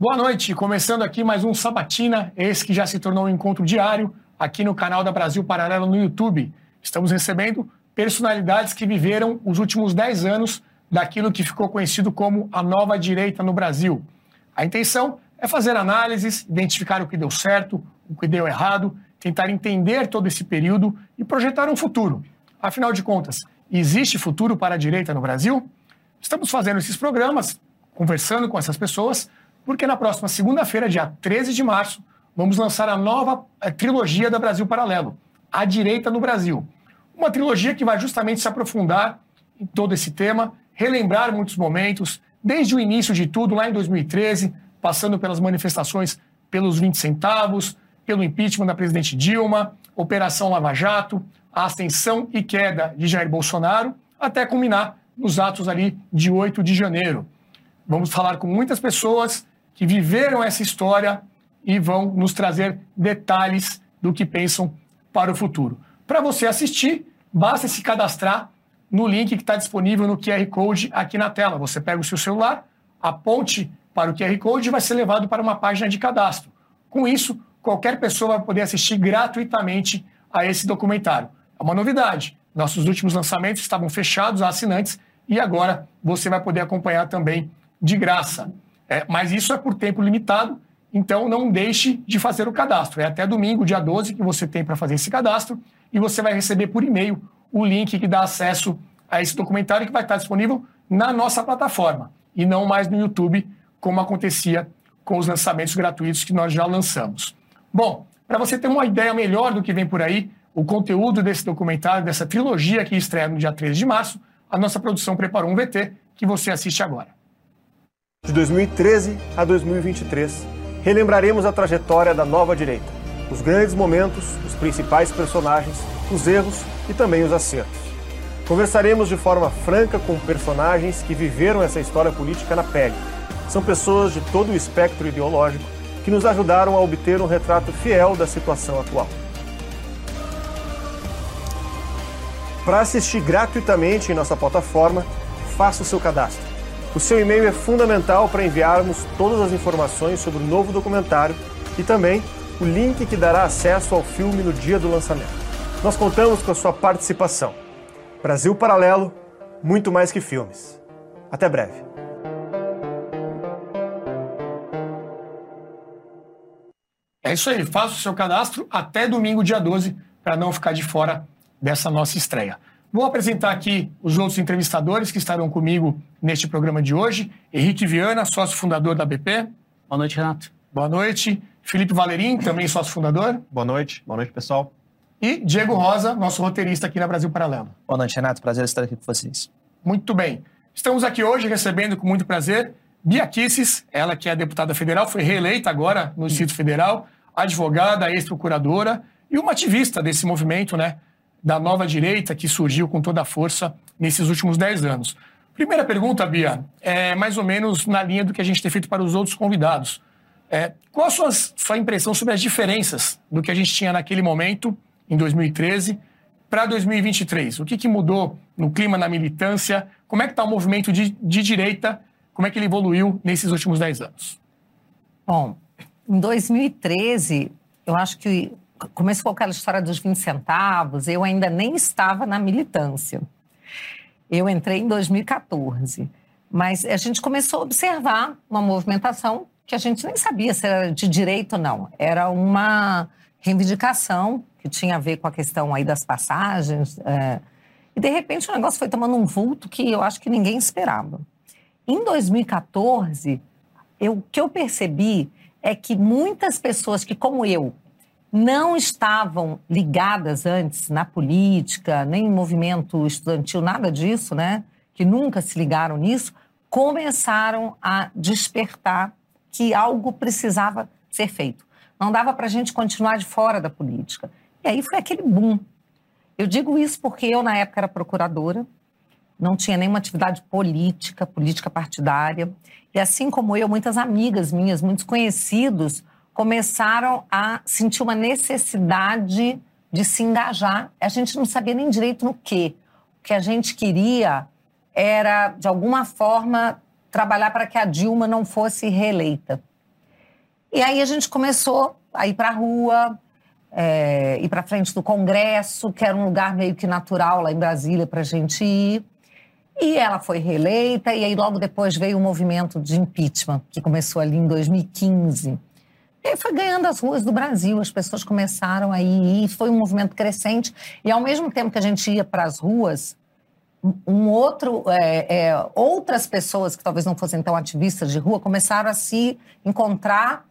Boa noite, começando aqui mais um Sabatina, esse que já se tornou um encontro diário aqui no canal da Brasil Paralelo no YouTube. Estamos recebendo personalidades que viveram os últimos 10 anos daquilo que ficou conhecido como a nova direita no Brasil. A intenção é fazer análises, identificar o que deu certo, o que deu errado, tentar entender todo esse período e projetar um futuro. Afinal de contas, existe futuro para a direita no Brasil? Estamos fazendo esses programas, conversando com essas pessoas porque na próxima segunda-feira, dia 13 de março, vamos lançar a nova eh, trilogia da Brasil Paralelo, A Direita no Brasil. Uma trilogia que vai justamente se aprofundar em todo esse tema, relembrar muitos momentos, desde o início de tudo, lá em 2013, passando pelas manifestações pelos 20 centavos, pelo impeachment da presidente Dilma, Operação Lava Jato, a ascensão e queda de Jair Bolsonaro, até culminar nos atos ali de 8 de janeiro. Vamos falar com muitas pessoas, que viveram essa história e vão nos trazer detalhes do que pensam para o futuro. Para você assistir, basta se cadastrar no link que está disponível no QR Code aqui na tela. Você pega o seu celular, aponte para o QR Code e vai ser levado para uma página de cadastro. Com isso, qualquer pessoa vai poder assistir gratuitamente a esse documentário. É uma novidade. Nossos últimos lançamentos estavam fechados a assinantes e agora você vai poder acompanhar também de graça. É, mas isso é por tempo limitado, então não deixe de fazer o cadastro. É até domingo, dia 12, que você tem para fazer esse cadastro e você vai receber por e-mail o link que dá acesso a esse documentário que vai estar disponível na nossa plataforma e não mais no YouTube, como acontecia com os lançamentos gratuitos que nós já lançamos. Bom, para você ter uma ideia melhor do que vem por aí, o conteúdo desse documentário, dessa trilogia que estreia no dia 13 de março, a nossa produção preparou um VT que você assiste agora. De 2013 a 2023, relembraremos a trajetória da nova direita, os grandes momentos, os principais personagens, os erros e também os acertos. Conversaremos de forma franca com personagens que viveram essa história política na pele. São pessoas de todo o espectro ideológico que nos ajudaram a obter um retrato fiel da situação atual. Para assistir gratuitamente em nossa plataforma, faça o seu cadastro. O seu e-mail é fundamental para enviarmos todas as informações sobre o novo documentário e também o link que dará acesso ao filme no dia do lançamento. Nós contamos com a sua participação. Brasil Paralelo, muito mais que filmes. Até breve. É isso aí, faça o seu cadastro até domingo, dia 12, para não ficar de fora dessa nossa estreia. Vou apresentar aqui os outros entrevistadores que estarão comigo neste programa de hoje. Henrique Viana, sócio fundador da BP. Boa noite, Renato. Boa noite. Felipe Valerim, também sócio fundador. Boa noite. Boa noite, pessoal. E Diego Rosa, nosso roteirista aqui na Brasil Paralelo. Boa noite, Renato. Prazer estar aqui com vocês. Muito bem. Estamos aqui hoje recebendo com muito prazer Bia Kisses, ela que é deputada federal, foi reeleita agora no Distrito Federal, advogada, ex-procuradora e uma ativista desse movimento, né? Da nova direita que surgiu com toda a força nesses últimos dez anos. Primeira pergunta, Bia, é mais ou menos na linha do que a gente tem feito para os outros convidados. É, qual a sua, sua impressão sobre as diferenças do que a gente tinha naquele momento, em 2013, para 2023? O que, que mudou no clima, na militância? Como é que está o movimento de, de direita? Como é que ele evoluiu nesses últimos dez anos? Bom, em 2013, eu acho que começou com aquela história dos 20 centavos, eu ainda nem estava na militância. Eu entrei em 2014, mas a gente começou a observar uma movimentação que a gente nem sabia se era de direito ou não. Era uma reivindicação que tinha a ver com a questão aí das passagens. É, e, de repente, o negócio foi tomando um vulto que eu acho que ninguém esperava. Em 2014, eu, o que eu percebi é que muitas pessoas que, como eu, não estavam ligadas antes na política, nem em movimento estudantil, nada disso, né? Que nunca se ligaram nisso, começaram a despertar que algo precisava ser feito. Não dava para a gente continuar de fora da política. E aí foi aquele boom. Eu digo isso porque eu, na época, era procuradora, não tinha nenhuma atividade política, política partidária. E assim como eu, muitas amigas minhas, muitos conhecidos, começaram a sentir uma necessidade de se engajar. A gente não sabia nem direito no quê. O que a gente queria era, de alguma forma, trabalhar para que a Dilma não fosse reeleita. E aí a gente começou a ir para a rua, é, ir para frente do Congresso, que era um lugar meio que natural lá em Brasília para a gente ir. E ela foi reeleita, e aí logo depois veio o movimento de impeachment, que começou ali em 2015. E foi ganhando as ruas do Brasil, as pessoas começaram a ir, foi um movimento crescente. E ao mesmo tempo que a gente ia para as ruas, um outro, é, é, outras pessoas que talvez não fossem tão ativistas de rua começaram a se encontrar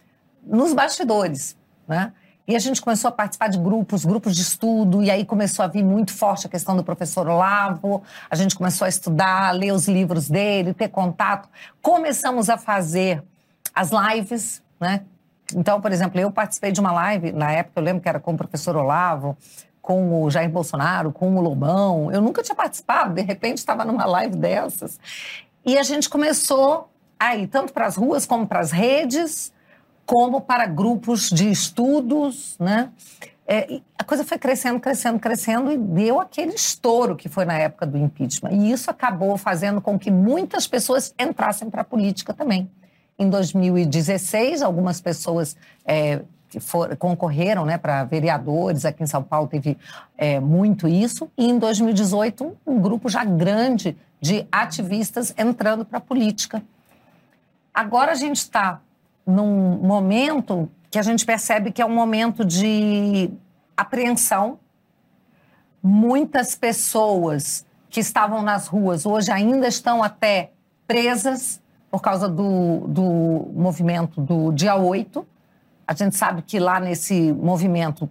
nos bastidores, né? E a gente começou a participar de grupos, grupos de estudo, e aí começou a vir muito forte a questão do professor Olavo. A gente começou a estudar, ler os livros dele, ter contato. Começamos a fazer as lives, né? Então, por exemplo, eu participei de uma live, na época eu lembro que era com o professor Olavo, com o Jair Bolsonaro, com o Lobão. Eu nunca tinha participado, de repente estava numa live dessas. E a gente começou a ir tanto para as ruas como para as redes, como para grupos de estudos, né? É, a coisa foi crescendo, crescendo, crescendo e deu aquele estouro que foi na época do impeachment. E isso acabou fazendo com que muitas pessoas entrassem para a política também. Em 2016, algumas pessoas é, for, concorreram né, para vereadores, aqui em São Paulo teve é, muito isso, e em 2018, um grupo já grande de ativistas entrando para a política. Agora a gente está num momento que a gente percebe que é um momento de apreensão. Muitas pessoas que estavam nas ruas hoje ainda estão até presas por causa do, do movimento do dia 8. A gente sabe que lá nesse movimento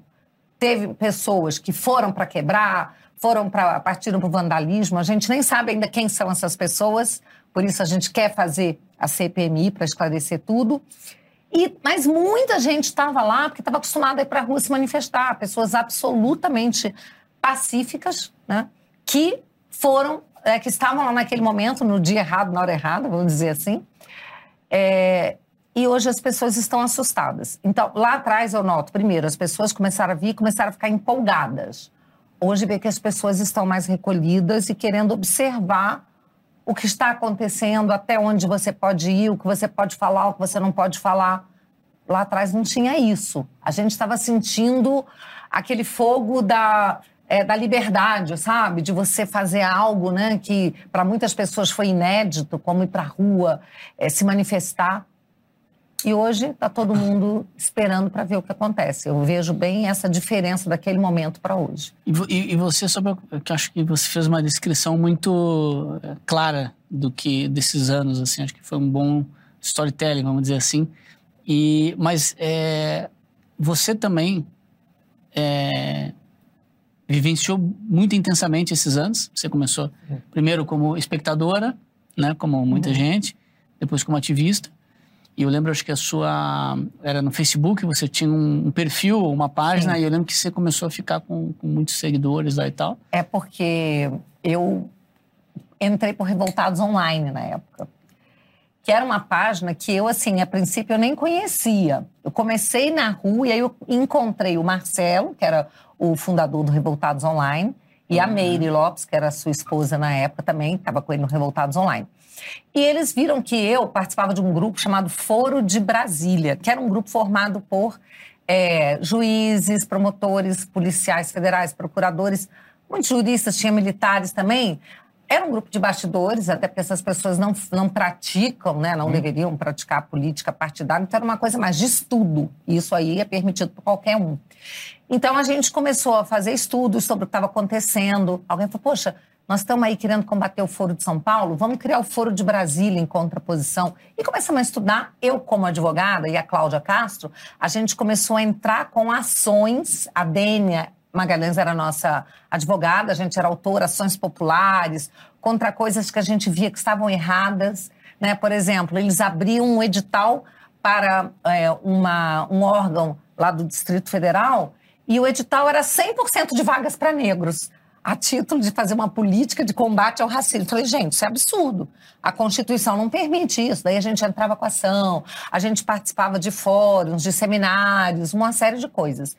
teve pessoas que foram para quebrar, foram para partiram para o vandalismo. A gente nem sabe ainda quem são essas pessoas, por isso a gente quer fazer a CPMI para esclarecer tudo. E, mas muita gente estava lá porque estava acostumada a ir para a rua se manifestar, pessoas absolutamente pacíficas, né, que foram, é, que estavam lá naquele momento, no dia errado, na hora errada, vamos dizer assim. É, e hoje as pessoas estão assustadas. Então, lá atrás eu noto, primeiro, as pessoas começaram a vir, começaram a ficar empolgadas. Hoje vê que as pessoas estão mais recolhidas e querendo observar o que está acontecendo, até onde você pode ir, o que você pode falar, o que você não pode falar. Lá atrás não tinha isso. A gente estava sentindo aquele fogo da, é, da liberdade, sabe? De você fazer algo né, que para muitas pessoas foi inédito, como ir para a rua, é, se manifestar. E hoje está todo mundo esperando para ver o que acontece. Eu vejo bem essa diferença daquele momento para hoje. E, e, você, sobre, que acho que você fez uma descrição muito eh, clara do que desses anos, assim, acho que foi um bom storytelling, vamos dizer assim. E, mas é, você também é, vivenciou muito intensamente esses anos. Você começou primeiro como espectadora, né, como muita uhum. gente, depois como ativista. E eu lembro, acho que a sua. Era no Facebook, você tinha um, perfil, uma página, Sim. e eu lembro que você começou a ficar com, com, muitos seguidores lá e tal. É porque eu entrei por Revoltados Online na época. Que era uma página que eu, assim, a princípio eu nem conhecia. Eu comecei na rua e aí eu encontrei o Marcelo, que era o fundador do Revoltados Online, e a uhum. Meire Lopes, que era sua esposa na época também, estava com ele no Revoltados Online. E eles viram que eu participava de um grupo chamado Foro de Brasília, que era um grupo formado por é, juízes, promotores, policiais federais, procuradores, muitos juristas, tinha militares também. Era um grupo de bastidores, até porque essas pessoas não, não praticam, né, não hum. deveriam praticar política partidária, então era uma coisa mais de estudo. Isso aí é permitido por qualquer um. Então a gente começou a fazer estudos sobre o que estava acontecendo. Alguém falou, poxa, nós estamos aí querendo combater o Foro de São Paulo, vamos criar o Foro de Brasília em contraposição. E começamos a estudar, eu como advogada e a Cláudia Castro, a gente começou a entrar com ações, a Dênia Magalhães era nossa advogada, a gente era autora, ações populares, contra coisas que a gente via que estavam erradas. Né? Por exemplo, eles abriam um edital para é, uma, um órgão lá do Distrito Federal e o edital era 100% de vagas para negros a título de fazer uma política de combate ao racismo. Falei, gente, isso é absurdo. A Constituição não permite isso. Daí a gente entrava com ação, a gente participava de fóruns, de seminários, uma série de coisas.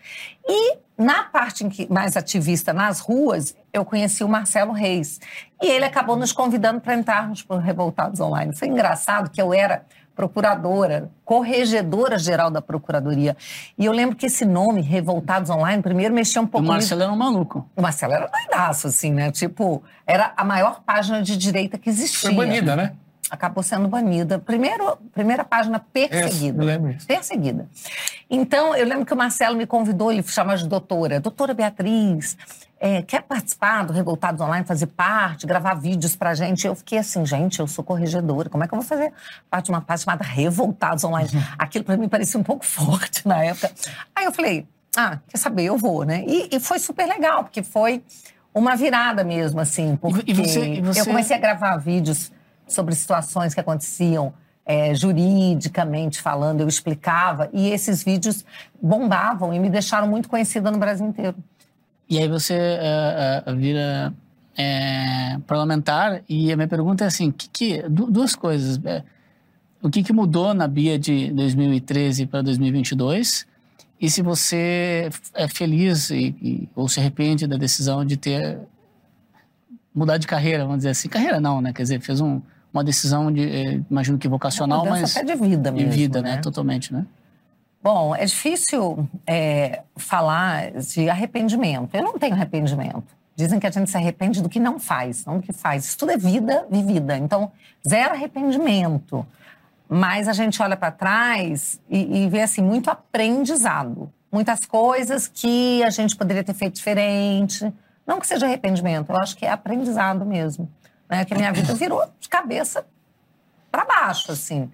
E na parte mais ativista, nas ruas, eu conheci o Marcelo Reis. E ele acabou nos convidando para entrarmos para o Revoltados Online. Foi engraçado que eu era procuradora, corregedora-geral da Procuradoria. E eu lembro que esse nome, Revoltados Online, primeiro mexia um pouco... O Marcelo era um maluco. O Marcelo era doidaço, assim, né? Tipo, era a maior página de direita que existia. Foi banida, né? acabou sendo banida. Primeiro, primeira página perseguida. eu lembro isso. Perseguida. Então, eu lembro que o Marcelo me convidou, ele chama de doutora. Doutora Beatriz, é, quer participar do Revoltados Online, fazer parte, gravar vídeos pra gente? Eu fiquei assim, gente, eu sou corregedora, como é que eu vou fazer parte de uma página chamada Revoltados Online? Uhum. Aquilo para mim parecia um pouco forte na época. Aí eu falei, ah, quer saber, eu vou, né? E, e foi super legal, porque foi uma virada mesmo, assim, porque e você, e você... eu comecei a gravar vídeos sobre situações que aconteciam é, juridicamente falando, eu explicava, e esses vídeos bombavam e me deixaram muito conhecida no Brasil inteiro. E aí você uh, uh, vira é, parlamentar, e a minha pergunta é assim: que, que, duas coisas. O que, que mudou na Bia de 2013 para 2022? E se você é feliz e, e, ou se arrepende da decisão de ter mudado de carreira, vamos dizer assim. Carreira não, né? Quer dizer, fez um, uma decisão de, imagino que vocacional, mas até de vida mesmo, de vida, né? né? Totalmente, né? Bom, é difícil é, falar de arrependimento. Eu não tenho arrependimento. Dizem que a gente se arrepende do que não faz, não do que faz. Isso tudo é vida vivida. Então, zero arrependimento. Mas a gente olha para trás e, e vê assim muito aprendizado, muitas coisas que a gente poderia ter feito diferente. Não que seja arrependimento, eu acho que é aprendizado mesmo né? Que a minha vida virou de cabeça para baixo, assim.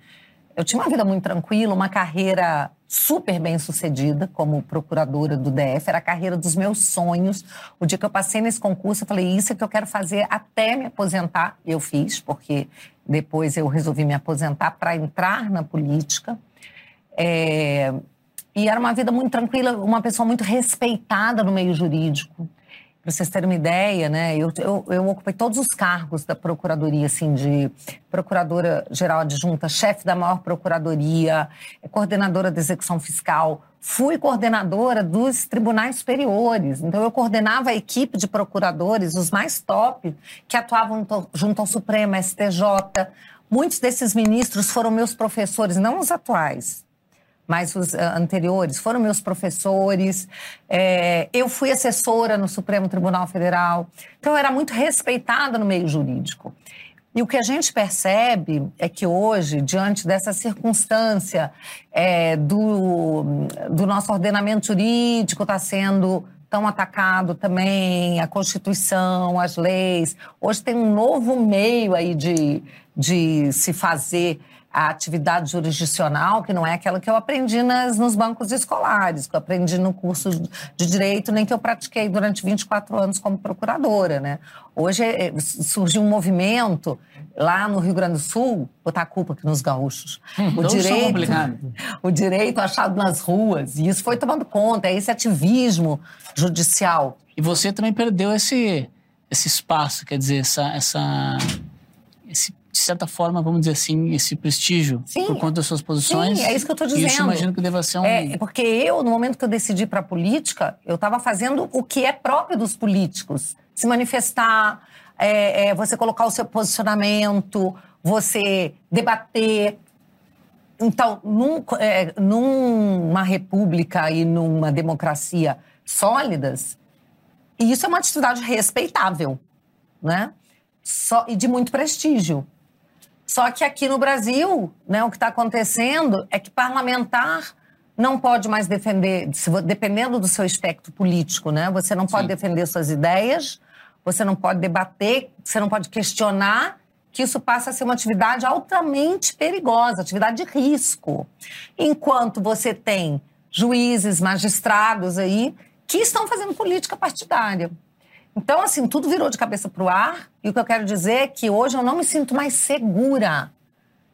Eu tinha uma vida muito tranquila, uma carreira super bem sucedida como procuradora do DF, era a carreira dos meus sonhos. O dia que eu passei nesse concurso, eu falei: Isso é que eu quero fazer até me aposentar. Eu fiz, porque depois eu resolvi me aposentar para entrar na política. É... E era uma vida muito tranquila, uma pessoa muito respeitada no meio jurídico. Para vocês terem uma ideia, né, eu, eu, eu, ocupei todos os cargos da procuradoria, assim, de procuradora-geral adjunta, chefe da maior procuradoria, coordenadora da execução fiscal, fui coordenadora dos tribunais superiores. Então, eu coordenava a equipe de procuradores, os mais top, que atuavam junto ao Supremo, STJ. Muitos desses ministros foram meus professores, não os atuais, mas os uh, anteriores foram meus professores. É, eu fui assessora no Supremo Tribunal Federal. Então, eu era muito respeitada no meio jurídico. E o que a gente percebe é que hoje, diante dessa circunstância é, do, do nosso ordenamento jurídico está sendo tão atacado também, a Constituição, as leis, hoje tem um novo meio aí de, de se fazer a atividade jurisdicional, que não é aquela que eu aprendi nas, nos bancos escolares, que eu aprendi no curso de direito, nem que eu pratiquei durante 24 anos como procuradora, né? Hoje é, surgiu um movimento lá no Rio Grande do Sul, botar a culpa aqui nos gaúchos. Hum, o direito, o direito achado nas ruas, e isso foi tomando conta, é esse ativismo judicial. E você também perdeu esse, esse espaço, quer dizer, essa, essa, de certa forma, vamos dizer assim, esse prestígio Sim. por conta das suas posições. Sim, é isso que eu estou dizendo. Isso imagino que deva ser um. É, porque eu, no momento que eu decidi para a política, eu estava fazendo o que é próprio dos políticos: se manifestar, é, é, você colocar o seu posicionamento, você debater. Então, num, é, numa república e numa democracia sólidas, isso é uma atividade respeitável, né? Só, e de muito prestígio. Só que aqui no Brasil, né, o que está acontecendo é que parlamentar não pode mais defender, dependendo do seu espectro político, né? Você não pode Sim. defender suas ideias, você não pode debater, você não pode questionar, que isso passa a ser uma atividade altamente perigosa, atividade de risco. Enquanto você tem juízes, magistrados aí que estão fazendo política partidária. Então, assim, tudo virou de cabeça para o ar. E o que eu quero dizer é que hoje eu não me sinto mais segura.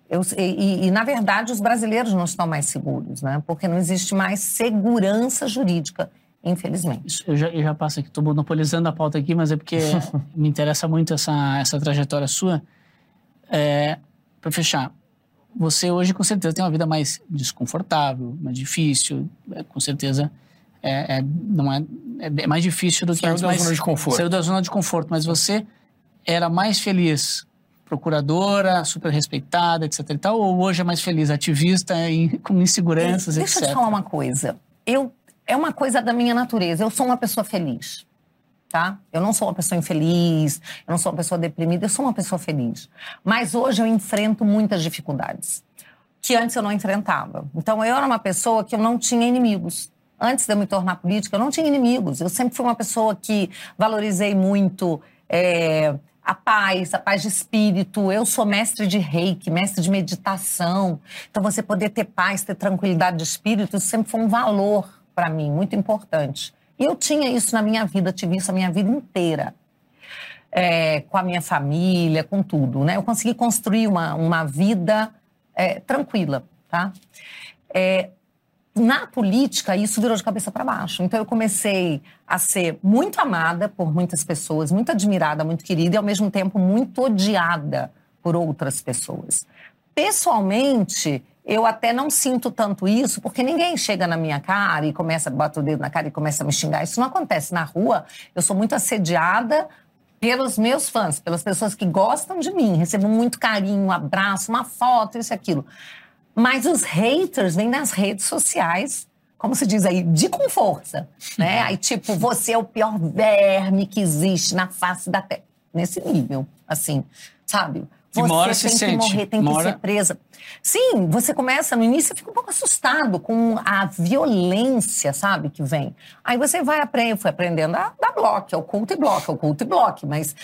Eu, e, e, na verdade, os brasileiros não estão mais seguros, né? Porque não existe mais segurança jurídica, infelizmente. Eu, já, eu já passo aqui, estou monopolizando a pauta aqui, mas é porque me interessa muito essa, essa trajetória sua. É, para fechar, você hoje com certeza tem uma vida mais desconfortável, mais difícil, é, com certeza é, é, não é, é mais difícil do que Saiu da zona de conforto. Saiu da zona de conforto, mas você era mais feliz procuradora, super respeitada, etc e tal, ou hoje é mais feliz, ativista, com inseguranças, Deixa etc? eu te falar uma coisa. Eu, é uma coisa da minha natureza. Eu sou uma pessoa feliz, tá? Eu não sou uma pessoa infeliz, eu não sou uma pessoa deprimida, eu sou uma pessoa feliz. Mas hoje eu enfrento muitas dificuldades que antes eu não enfrentava. Então eu era uma pessoa que eu não tinha inimigos. Antes de eu me tornar política, eu não tinha inimigos. Eu sempre fui uma pessoa que valorizei muito é, a paz, a paz de espírito. Eu sou mestre de reiki, mestre de meditação. Então, você poder ter paz, ter tranquilidade de espírito, isso sempre foi um valor para mim, muito importante. E eu tinha isso na minha vida, tive isso a minha vida inteira. É, com a minha família, com tudo. Né? Eu consegui construir uma, uma vida é, tranquila. Tá? É, na política, isso virou de cabeça para baixo. Então, eu comecei a ser muito amada por muitas pessoas, muito admirada, muito querida e, ao mesmo tempo, muito odiada por outras pessoas. Pessoalmente, eu até não sinto tanto isso, porque ninguém chega na minha cara e começa a bater o dedo na cara e começa a me xingar. Isso não acontece na rua. Eu sou muito assediada pelos meus fãs, pelas pessoas que gostam de mim. Recebo muito carinho, um abraço, uma foto, isso e aquilo. Mas os haters vêm nas redes sociais, como se diz aí, de com força. Né? Aí, tipo, você é o pior verme que existe na face da terra. Nesse nível, assim, sabe? Você tem que sente. morrer, tem que ser presa. Sim, você começa no início, fica um pouco assustado com a violência, sabe, que vem. Aí você vai aprendendo, foi aprendendo a dar bloco, é o culto e bloco, é o culto e bloco. Mas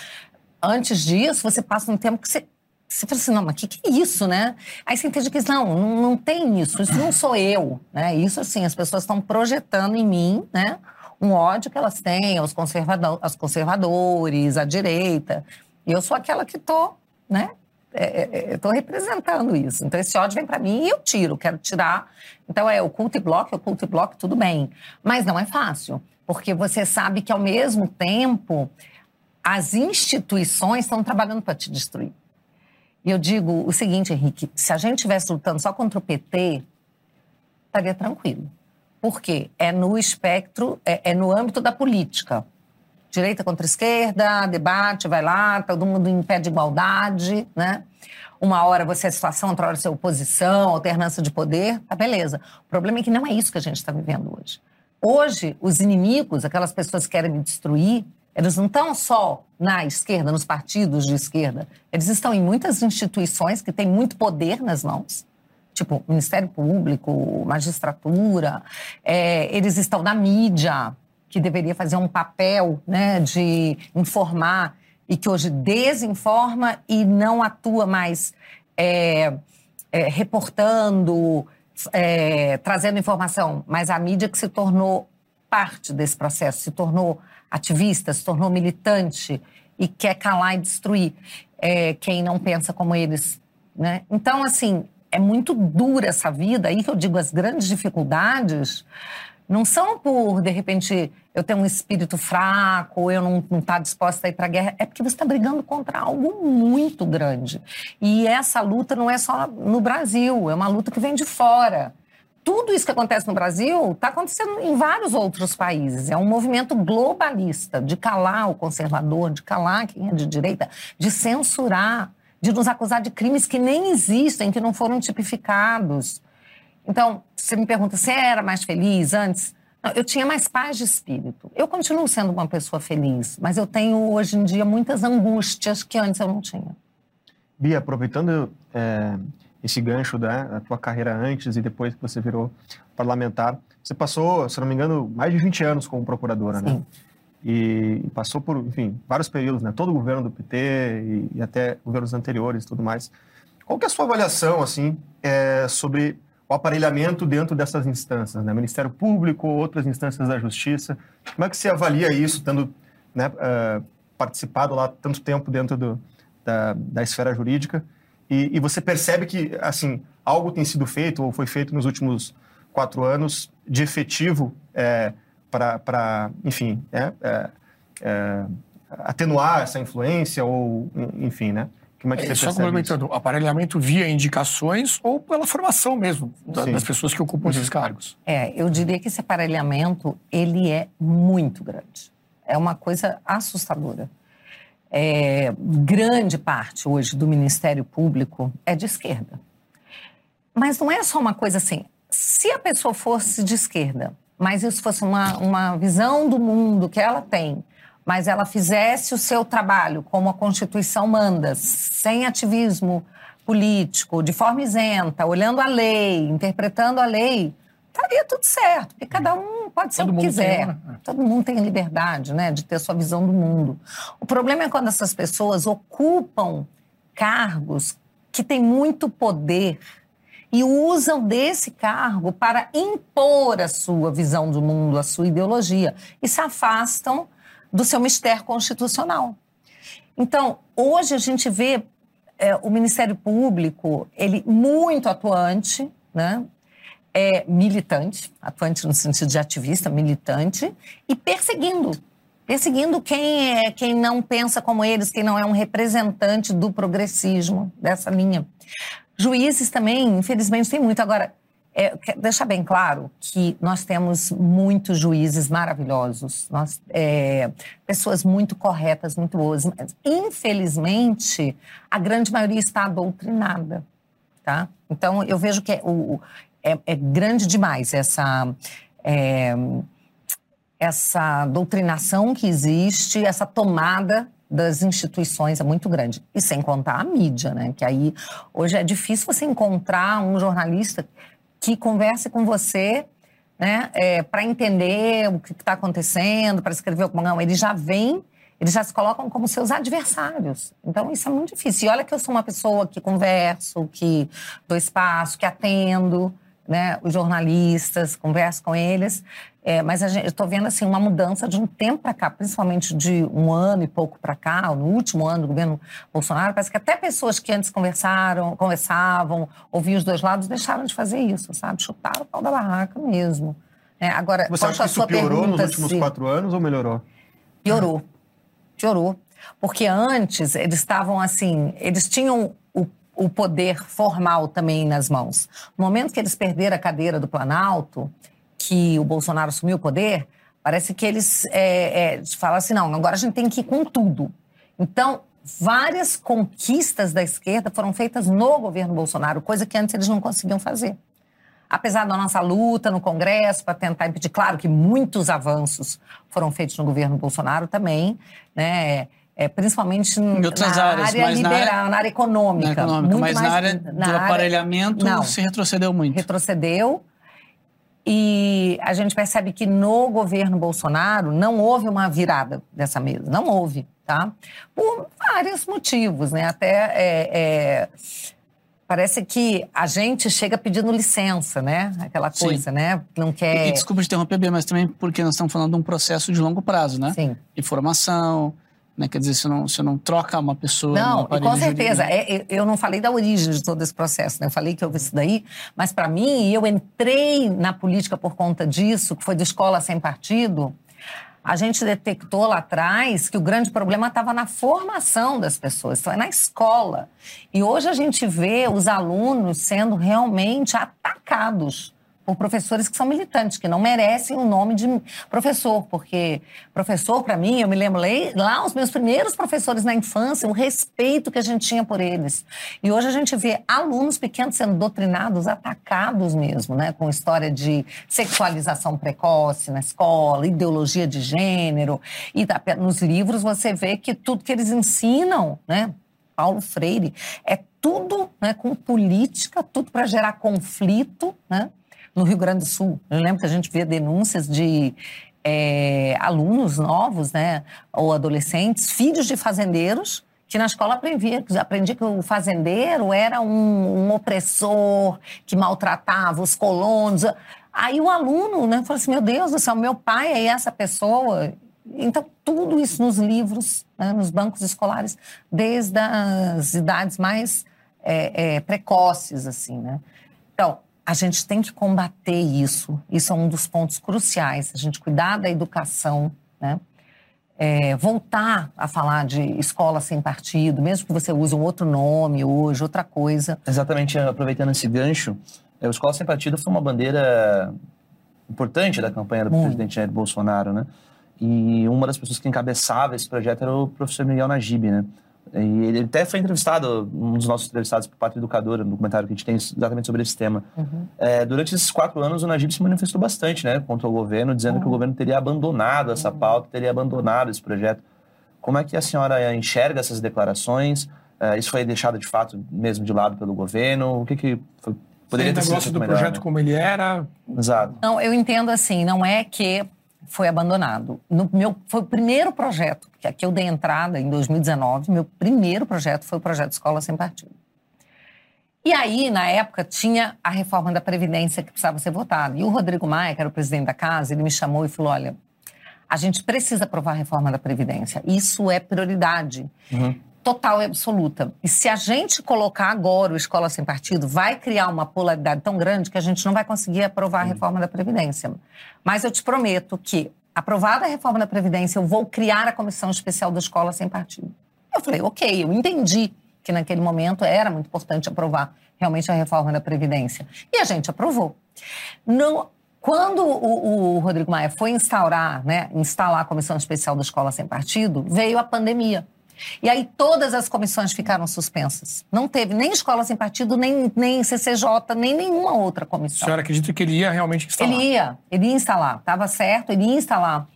antes disso, você passa um tempo que você você fala assim, não, mas o que, que é isso, né? Aí você entende que não, não, tem isso, isso não sou eu, né? Isso, assim, as pessoas estão projetando em mim, né? Um ódio que elas têm aos, conservador, aos conservadores, à direita. E eu sou aquela que tô, né? É, é, eu tô representando isso. Então, esse ódio vem para mim e eu tiro, quero tirar. Então, é o culto e bloco, é o culto e bloco, tudo bem. Mas não é fácil, porque você sabe que, ao mesmo tempo, as instituições estão trabalhando para te destruir. E eu digo o seguinte, Henrique: se a gente estivesse lutando só contra o PT, estaria tranquilo. Por quê? É no espectro, é, é, no âmbito da política. Direita contra esquerda, debate, vai lá, todo mundo em pé de igualdade, né? Uma hora você é situação, outra hora você é oposição, alternância de poder, tá beleza. O problema é que não é isso que a gente está vivendo hoje. Hoje, os inimigos, aquelas pessoas que querem me destruir, eles não estão só na esquerda, nos partidos de esquerda. Eles estão em muitas instituições que têm muito poder nas mãos, tipo Ministério Público, magistratura. É, eles estão na mídia, que deveria fazer um papel né, de informar e que hoje desinforma e não atua mais é, é, reportando, é, trazendo informação. Mas a mídia que se tornou parte desse processo, se tornou ativista, se tornou militante e quer calar e destruir é, quem não pensa como eles. Né? Então, assim, é muito dura essa vida. Aí que eu digo, as grandes dificuldades não são por, de repente, eu ter um espírito fraco, eu não estar tá disposta a ir para a guerra. É porque você está brigando contra algo muito grande. E essa luta não é só no Brasil, é uma luta que vem de fora tudo isso que acontece no Brasil está acontecendo em vários outros países. É um movimento globalista de calar o conservador, de calar quem é de direita, de censurar, de nos acusar de crimes que nem existem, que não foram tipificados. Então, você me pergunta se era mais feliz antes? Não, eu tinha mais paz de espírito. Eu continuo sendo uma pessoa feliz, mas eu tenho hoje em dia muitas angústias que antes eu não tinha. Bia, aproveitando é esse gancho da tua carreira antes e depois que você virou parlamentar. Você passou, se não me engano, mais de 20 anos como procuradora, né? Sim. né? E, passou por, enfim, vários períodos, né? Todo o governo do PT e, e até governos anteriores e tudo mais. Qual que é a sua avaliação, assim, é, sobre o aparelhamento dentro dessas instâncias, né? Ministério Público, outras instâncias da Justiça. Como é que você avalia isso, tendo né, uh, participado lá tanto tempo dentro do, da, da esfera jurídica? E, e, você percebe que, assim, algo tem sido feito ou foi feito nos últimos quatro anos de efetivo é, para, enfim, é, é, é, atenuar essa influência ou, enfim, né? Como é que é, você só complementando, isso? aparelhamento via indicações ou pela formação mesmo da, das pessoas que ocupam esses cargos? É, eu diria que esse aparelhamento, ele é muito grande. É uma coisa assustadora. É, grande parte hoje do Ministério Público é de esquerda. Mas não é só uma coisa assim. Se a pessoa fosse de esquerda, mas isso fosse uma, uma visão do mundo que ela tem, mas ela fizesse o seu trabalho como a Constituição manda, sem ativismo político, de forma isenta, olhando a lei, interpretando a lei, estaria tudo certo, porque cada um pode ser Todo o que mundo quiser. tem, né? Todo mundo tem liberdade, né, de ter sua visão do mundo. O problema é quando essas pessoas ocupam cargos que têm muito poder e usam desse cargo para impor a sua visão do mundo, a sua ideologia, e se afastam do seu mistério constitucional. Então, hoje a gente vê é, o Ministério Público, ele muito atuante, né? É, militante, atuante no sentido de ativista, militante, e perseguindo. Perseguindo quem, é, quem não pensa como eles, quem não é um representante do progressismo, dessa linha. Juízes também, infelizmente, tem muito. Agora, é, deixar bem claro que nós temos muitos juízes maravilhosos, nós, é, pessoas muito corretas, muito boas, mas infelizmente a grande maioria está doutrinada, tá? Então eu vejo que é, o, é, é grande demais essa é, essa doutrinação que existe, essa tomada das instituições é muito grande. E sem contar a mídia, né? Que aí hoje é difícil você encontrar um jornalista que converse com você, né? É, para entender o que está acontecendo, para escrever alguma não, ele já vem, eles já se colocam como seus adversários. Então isso é muito difícil. E olha que eu sou uma pessoa que converso, que dou espaço, que atendo, né? Os jornalistas, converso com eles. É, mas gente, eu estou vendo assim uma mudança de um tempo para cá, principalmente de um ano e pouco para cá, no último ano do governo Bolsonaro, parece que até pessoas que antes conversaram, conversavam, ouviam os dois lados, deixaram de fazer isso, sabe? Chutaram o pau da barraca mesmo. É, agora, Você acha que isso piorou nos últimos se... quatro anos ou melhorou? Piorou. Piorou. Porque antes eles estavam assim, eles tinham o, poder formal também nas mãos. No momento que eles perderam a cadeira do Planalto, que o Bolsonaro assumiu o poder, parece que eles é, é, falam assim: não, agora a gente tem que ir com tudo. Então, várias conquistas da esquerda foram feitas no governo Bolsonaro, coisa que antes eles não conseguiam fazer. Apesar da nossa luta no Congresso para tentar impedir, claro que muitos avanços foram feitos no governo Bolsonaro também, né? É, principalmente na áreas, área liberal, na área, na área econômica. na econômica muito mas mais na área na do área- aparelhamento Não. se retrocedeu muito. retrocedeu. E a gente percebe que no governo Bolsonaro não houve uma virada dessa mesa, não houve, tá? Por vários motivos, né? Até é, é, parece que a gente chega pedindo licença, né? Aquela Sim. coisa, né? Não E, quer. e desculpa te interromper, Bia, mas também porque nós estamos falando de um processo de longo prazo, né? Sim. Informação, né? Quer dizer, se não, se não troca uma pessoa. Não, com certeza. É, é, eu não falei da origem de todo esse processo, né? Eu falei que houve isso daí, mas para mim, eu entrei na política por conta disso, que foi do Escola Sem Partido. A gente detectou lá atrás que o grande problema estava na formação das pessoas, então é na escola. E hoje a gente vê os alunos sendo realmente atacados por professores que são militantes, que não merecem o nome de professor, porque professor, para mim, eu me lembro lá- os meus primeiros professores na infância, o respeito que a gente tinha por eles. E hoje a gente vê alunos pequenos sendo doutrinados, atacados mesmo, né, com história de sexualização precoce na escola, ideologia de gênero. E nos livros você vê que tudo que eles ensinam, né, Paulo Freire, é tudo né, com política, tudo para gerar conflito, né? No Rio Grande do Sul, eu lembro que a gente via denúncias de é, alunos novos, né, ou adolescentes, filhos de fazendeiros, que na escola aprendia, aprendia que o fazendeiro era um, um opressor que maltratava os colonos. Aí o aluno né, falou assim: meu Deus do céu, meu pai é essa pessoa. Então, tudo isso nos livros, né, nos bancos escolares, desde as idades mais é, é, precoces, assim, né? A gente tem que combater isso. Isso é um dos pontos cruciais. A gente cuidar da educação, né? É, voltar a falar de escola sem partido, mesmo que você use um outro nome hoje, outra coisa. Exatamente, aproveitando esse gancho, é, o Escola Sem Partido foi uma bandeira importante da campanha do Muito. presidente Jair Bolsonaro, né? E uma das pessoas que encabeçava esse projeto era o professor Miguel Najib, né? E ele até foi entrevistado, um dos nossos entrevistados por Pátria Educadora, no documentário que a gente tem exatamente sobre esse tema. Uhum. É, durante esses quatro anos, o Najib se manifestou bastante né, contra o governo, dizendo uhum. que o governo teria abandonado essa uhum. pauta, teria abandonado esse projeto. Como é que a senhora enxerga essas declarações? É, isso foi deixado de fato mesmo de lado pelo governo? O que, que foi, poderia Sim, ter sido do melhor, projeto né? como ele era? Exato. Não, eu entendo assim, não é que foi abandonado. No meu, foi o primeiro projeto, que aqui eu dei entrada em 2019, meu primeiro projeto foi o projeto Escola Sem Partido. E aí, na época, tinha a reforma da Previdência que precisava ser votada. E o Rodrigo Maia, que era o presidente da casa, ele me chamou e falou: olha, a gente precisa aprovar a reforma da Previdência. Isso é prioridade. Uhum total e absoluta. E se a gente colocar agora o Escola Sem Partido, vai criar uma polaridade tão grande que a gente não vai conseguir aprovar a reforma da Previdência. Mas eu te prometo que, aprovada a reforma da Previdência, eu vou criar a Comissão Especial da Escola Sem Partido. Eu falei, ok, eu entendi que naquele momento era muito importante aprovar realmente a reforma da Previdência. E a gente aprovou. No, quando o, o, Rodrigo Maia foi instaurar, né, instalar a Comissão Especial da Escola Sem Partido, veio a pandemia. E aí todas as comissões ficaram suspensas. Não teve nem escola sem partido, nem, nem CCJ, nem nenhuma outra comissão. A senhora acredita que ele ia realmente instalar? Ele ia, ele ia instalar. Estava certo, ele ia instalar.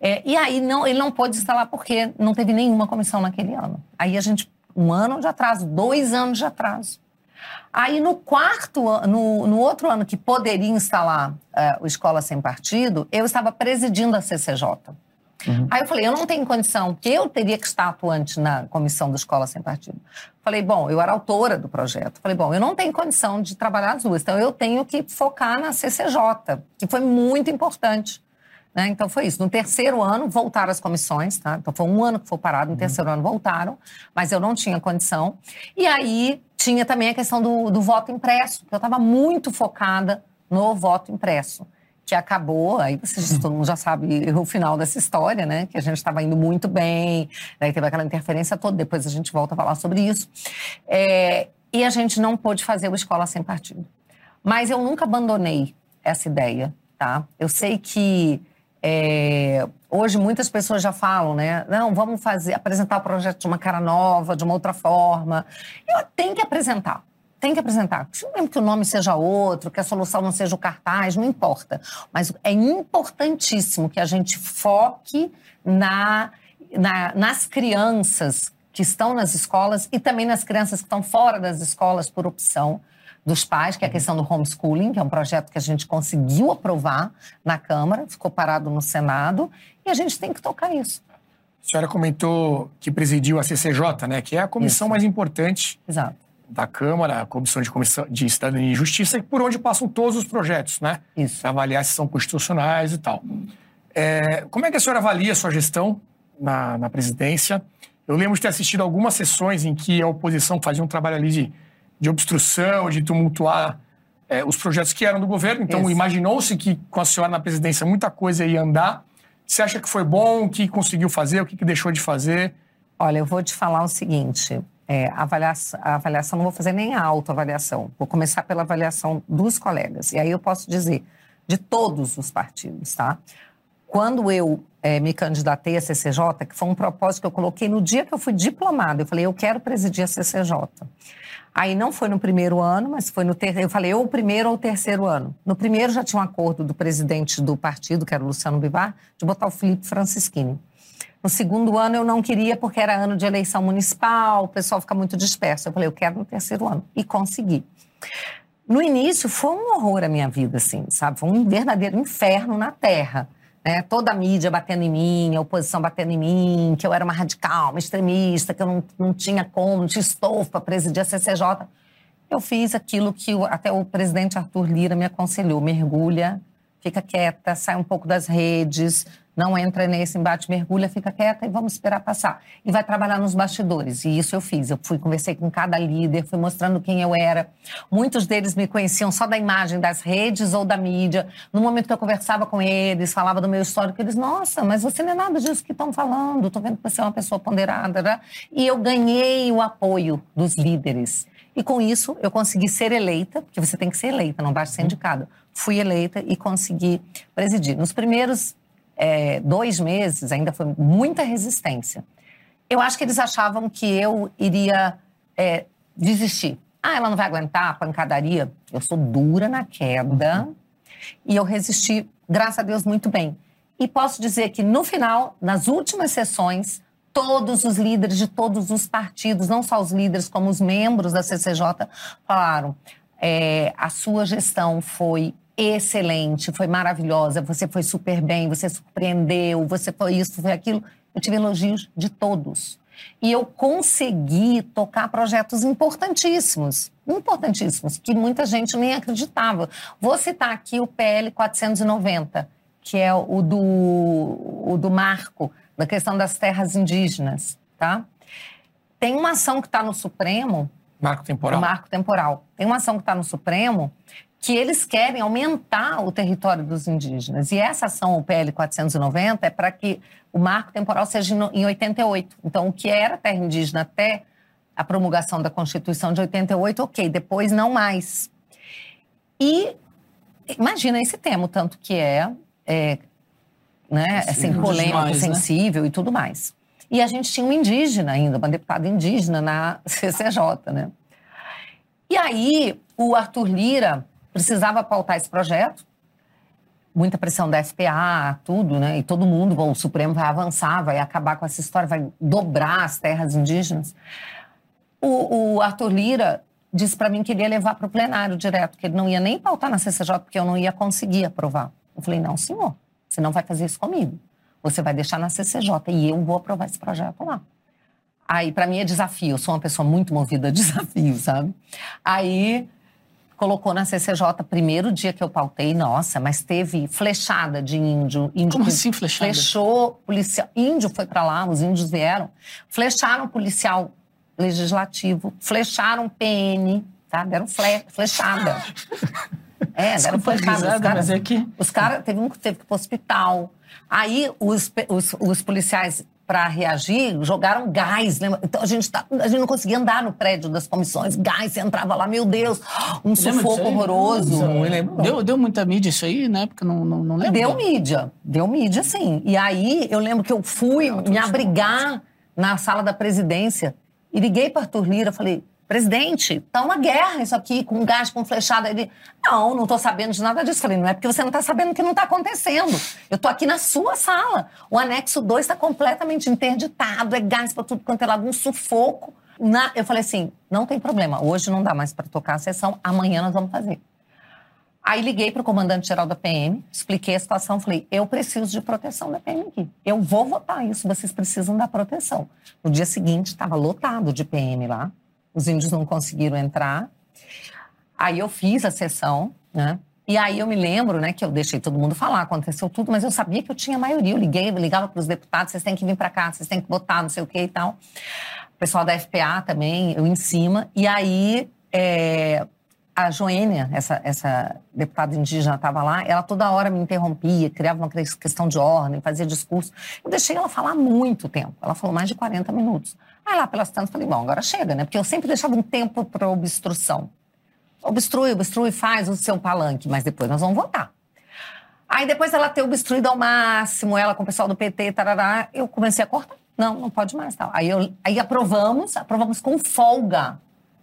É, e aí não, ele não pôde instalar porque não teve nenhuma comissão naquele ano. Aí a gente, um ano de atraso, dois anos de atraso. Aí no quarto, no, no outro ano que poderia instalar uh, o Escola Sem Partido, eu estava presidindo a CCJ. Uhum. Aí eu falei, eu não tenho condição, porque eu teria que estar atuante na comissão da Escola Sem Partido. Falei, bom, eu era autora do projeto. Falei, bom, eu não tenho condição de trabalhar as duas, então eu tenho que focar na CCJ, que foi muito importante. Né? Então foi isso. No terceiro ano voltaram as comissões, tá? Então foi um ano que foi parado, no uhum. terceiro ano voltaram, mas eu não tinha condição. E aí tinha também a questão do, do voto impresso, que eu estava muito focada no voto impresso que acabou, aí vocês, todo mundo já sabe o final dessa história, né? Que a gente estava indo muito bem, daí teve aquela interferência toda, depois a gente volta a falar sobre isso. É, e a gente não pôde fazer o Escola Sem Partido. Mas eu nunca abandonei essa ideia, tá? Eu sei que é, hoje muitas pessoas já falam, né? Não, vamos fazer, apresentar o projeto de uma cara nova, de uma outra forma. Eu tenho que apresentar tem que apresentar. Mesmo que o nome seja outro, que a solução não seja o cartaz, não importa. Mas é importantíssimo que a gente foque na, na, nas crianças que estão nas escolas e também nas crianças que estão fora das escolas por opção dos pais, que é a questão do homeschooling, que é um projeto que a gente conseguiu aprovar na Câmara, ficou parado no Senado, e a gente tem que tocar isso. A senhora comentou que presidiu a CCJ, né, que é a comissão isso. mais importante Exato da Câmara, a Comissão de, Comissão de Cidadania e Justiça, por onde passam todos os projetos, né? Isso. Para avaliar se são constitucionais e tal. É, como é que a senhora avalia a sua gestão na, na presidência? Eu lembro de ter assistido algumas sessões em que a oposição fazia um trabalho ali de, de obstrução, de tumultuar é, os projetos que eram do governo. Então, imaginou-se que com a senhora na presidência muita coisa ia andar. Você acha que foi bom? O que conseguiu fazer? O que deixou de fazer? Olha, eu vou te falar o seguinte: é, avaliação, a avaliação, não vou fazer nem a autoavaliação, vou começar pela avaliação dos colegas. E aí eu posso dizer, de todos os partidos, tá? Quando eu é, me candidatei à CCJ, que foi um propósito que eu coloquei no dia que eu fui diplomada, eu falei, eu quero presidir a CCJ. Aí não foi no primeiro ano, mas foi no terceiro. Eu falei, ou o primeiro ou o terceiro ano. No primeiro já tinha um acordo do presidente do partido, que era o Luciano Bivar, de botar o Felipe Francischini. No segundo ano eu não queria porque era ano de eleição municipal, o pessoal fica muito disperso. Eu falei, eu quero no terceiro ano. E consegui. No início foi um horror a minha vida, assim, sabe? Foi um verdadeiro inferno na terra. Né? Toda a mídia batendo em mim, a oposição batendo em mim, que eu era uma radical, uma extremista, que eu não, não tinha como, não tinha estofo para presidir a CCJ. Eu fiz aquilo que até o presidente Arthur Lira me aconselhou: mergulha, fica quieta, sai um pouco das redes, não entra nesse embate, mergulha, fica quieta e vamos esperar passar. E vai trabalhar nos bastidores. E isso eu fiz. Eu fui, conversei com cada líder, fui mostrando quem eu era. Muitos deles me conheciam só da imagem das redes ou da mídia. No momento que eu conversava com eles, falava do meu histórico, eles, nossa, mas você não é nada disso que estão falando. Estou vendo que você é uma pessoa ponderada. Né? E eu ganhei o apoio dos líderes. E com isso eu consegui ser eleita, porque você tem que ser eleita, não basta ser indicada. Fui eleita e consegui presidir. Nos primeiros é, dois meses, ainda foi muita resistência. Eu acho que eles achavam que eu iria é, desistir. Ah, ela não vai aguentar a pancadaria. Eu sou dura na queda e eu resisti, graças a Deus, muito bem. E posso dizer que no final, nas últimas sessões, todos os líderes de todos os partidos, não só os líderes, como os membros da CCJ, falaram: é, a sua gestão foi excelente, foi maravilhosa, você foi super bem, você surpreendeu, você foi isso, foi aquilo. Eu tive elogios de todos. E eu consegui tocar projetos importantíssimos, importantíssimos, que muita gente nem acreditava. Vou citar aqui o PL 490, que é o do, o do marco, da questão das terras indígenas, tá? Tem uma ação que está no Supremo... Marco temporal. Marco temporal. Tem uma ação que está no Supremo que eles querem aumentar o território dos indígenas. E essa ação, o PL 490, é para que o marco temporal seja em 88. Então, o que era terra indígena até a promulgação da Constituição de 88, ok, depois não mais. E imagina esse tema, tanto que é, é né, assim, polêmico, demais, né? sensível né? e tudo mais. E a gente tinha um indígena ainda, uma deputada indígena na CCJ, né? E aí, o Arthur Lira precisava pautar esse projeto, muita pressão da FPA, tudo, né? E todo mundo, bom, o Supremo vai avançar, vai acabar com essa história, vai dobrar as terras indígenas. O, o Arthur Lira disse para mim que ele ia levar para o plenário direto, que ele não ia nem pautar na CCJ, porque eu não ia conseguir aprovar. Eu falei, não, senhor, você não vai fazer isso comigo. Você vai deixar na CCJ e eu vou aprovar esse projeto lá. Aí, para mim, é desafio. Eu sou uma pessoa muito movida a desafio, sabe? Aí, colocou na CCJ primeiro dia que eu pautei, nossa, mas teve flechada de índio. índio Como assim flechada? Flechou policial. Índio foi para lá, os índios vieram. Flecharam policial legislativo, flecharam PN, tá? Deram fle flechada. É, deram flechada. Os caras, é que... os caras, teve um que teve que ir para o hospital. Aí os, os, os policiais para reagir, jogaram gás. Lembra? Então a gente, tá, a gente não conseguia andar no prédio das comissões. Gás, você entrava lá, meu Deus, um sufoco horroroso. Não, não deu, deu muita mídia isso aí, na época? Não, não, não lembro. Deu mídia, deu mídia, sim. E aí eu lembro que eu fui me abrigar na sala da presidência e liguei para Arthur Lira, falei, presidente, tá uma guerra isso aqui, com gás, com flechada. Ele, não, não tô sabendo de nada disso. Falei, não é porque você não tá sabendo o que não tá acontecendo. Eu tô aqui na sua sala. O anexo 2 está completamente interditado, é gás para tudo quanto é lado, um sufoco. Na... Eu falei assim, não tem problema, hoje não dá mais para tocar a sessão, amanhã nós vamos fazer. Aí liguei para o comandante-geral da PM, expliquei a situação, falei, eu preciso de proteção da PM aqui. Eu vou votar isso, vocês precisam da proteção. No dia seguinte, estava lotado de PM lá os índios não conseguiram entrar. Aí eu fiz a sessão, né? E aí eu me lembro, né, que eu deixei todo mundo falar, aconteceu tudo, mas eu sabia que eu tinha maioria. Eu liguei, ligava para os deputados, vocês têm que vir para cá, vocês têm que votar, não sei o que e tal. O pessoal da FPA também, eu em cima. E aí é, a Joênia, essa, essa deputada indígena estava lá, ela toda hora me interrompia, criava uma questão de ordem, fazia discurso. Eu deixei ela falar muito tempo. Ela falou mais de 40 minutos. Aí lá pelas tantas, falei, bom, agora chega, né? Porque eu sempre deixava um tempo para obstrução. Obstrui, obstrui, faz o seu palanque, mas depois nós vamos votar. Aí depois ela ter obstruído ao máximo, ela com o pessoal do PT, tarará, eu comecei a cortar. Não, não pode mais. Tal. Aí, eu, aí aprovamos, aprovamos com folga.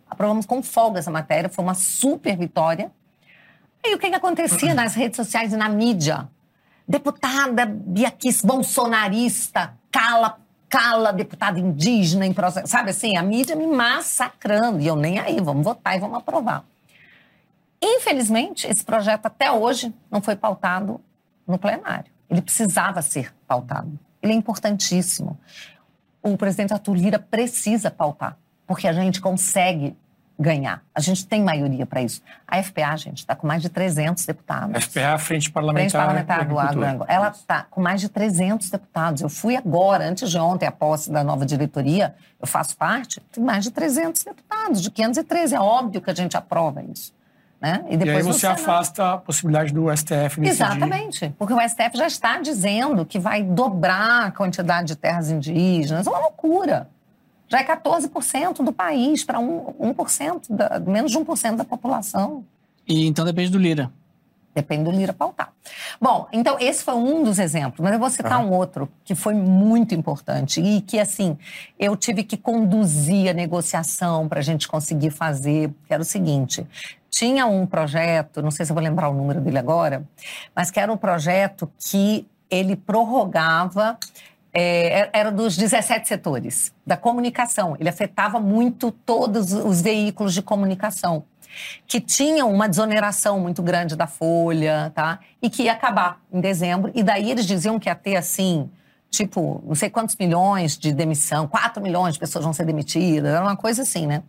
Aprovamos com folga essa matéria, foi uma super vitória. E o que, que acontecia nas redes sociais e na mídia? Deputada Biaquis bolsonarista cala cala deputado indígena em processo. Sabe assim, a mídia me massacrando. E eu nem aí, vamos votar e vamos aprovar. Infelizmente, esse projeto até hoje não foi pautado no plenário. Ele precisava ser pautado. Ele é importantíssimo. O presidente Arthur Lira precisa pautar, porque a gente consegue ganhar. A gente tem maioria para isso. A FPA, gente, está com mais de 300 deputados. FPA, Frente Parlamentar, Frente Parlamentar do Agro. Ela está com mais de 300 deputados. Eu fui agora, antes de ontem, a posse da nova diretoria, eu faço parte, tem mais de 300 deputados, de 513. É óbvio que a gente aprova isso. Né? E, depois e aí você afasta a possibilidade do STF decidir. Exatamente, porque o STF já está dizendo que vai dobrar a quantidade de terras indígenas. É uma loucura já é 14% do país para 1%, 1% da, menos de 1% da população. E então depende do Lira. Depende do Lira pautar. Bom, então esse foi um dos exemplos, mas eu vou citar uhum. um outro que foi muito importante e que, assim, eu tive que conduzir a negociação para a gente conseguir fazer, que era o seguinte: tinha um projeto, não sei se eu vou lembrar o número dele agora, mas que era um projeto que ele prorrogava é, era dos 17 setores da comunicação. Ele afetava muito todos os veículos de comunicação que tinham uma desoneração muito grande da folha, tá? E que ia acabar em dezembro. E daí eles diziam que ia ter, assim, tipo, não sei quantos milhões de demissão, 4 milhões de pessoas vão ser demitidas, era uma coisa assim, né?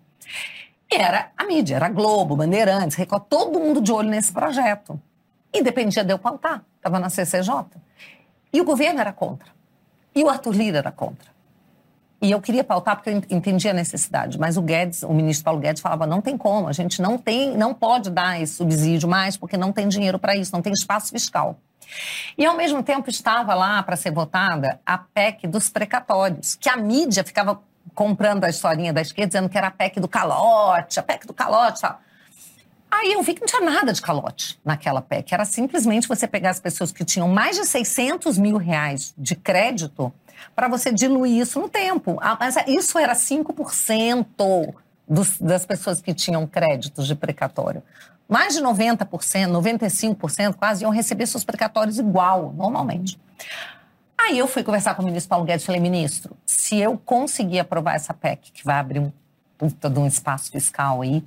Era a mídia, era a Globo, Bandeirantes, Record, todo mundo de olho nesse projeto. E dependia de eu pautar, estava na CCJ. E o governo era contra. E o Arthur Lira era contra. E eu queria pautar porque eu entendia a necessidade, mas o Guedes, o ministro Paulo Guedes falava não tem como, a gente não tem, não pode dar esse subsídio mais porque não tem dinheiro para isso, não tem espaço fiscal. E ao mesmo tempo estava lá para ser votada a PEC dos precatórios, que a mídia ficava comprando a historinha da esquerda dizendo que era a PEC do calote, a PEC do calote, tal. Aí eu vi que não tinha nada de calote naquela PEC. Era simplesmente você pegar as pessoas que tinham mais de 600 mil reais de crédito para você diluir isso no tempo. Mas isso era 5% dos, das pessoas que tinham créditos de precatório. Mais de 90%, 95% quase iam receber seus precatórios igual, normalmente. Aí eu fui conversar com o ministro Paulo Guedes e falei, ministro, se eu conseguir aprovar essa PEC, que vai abrir um puta de um espaço fiscal aí,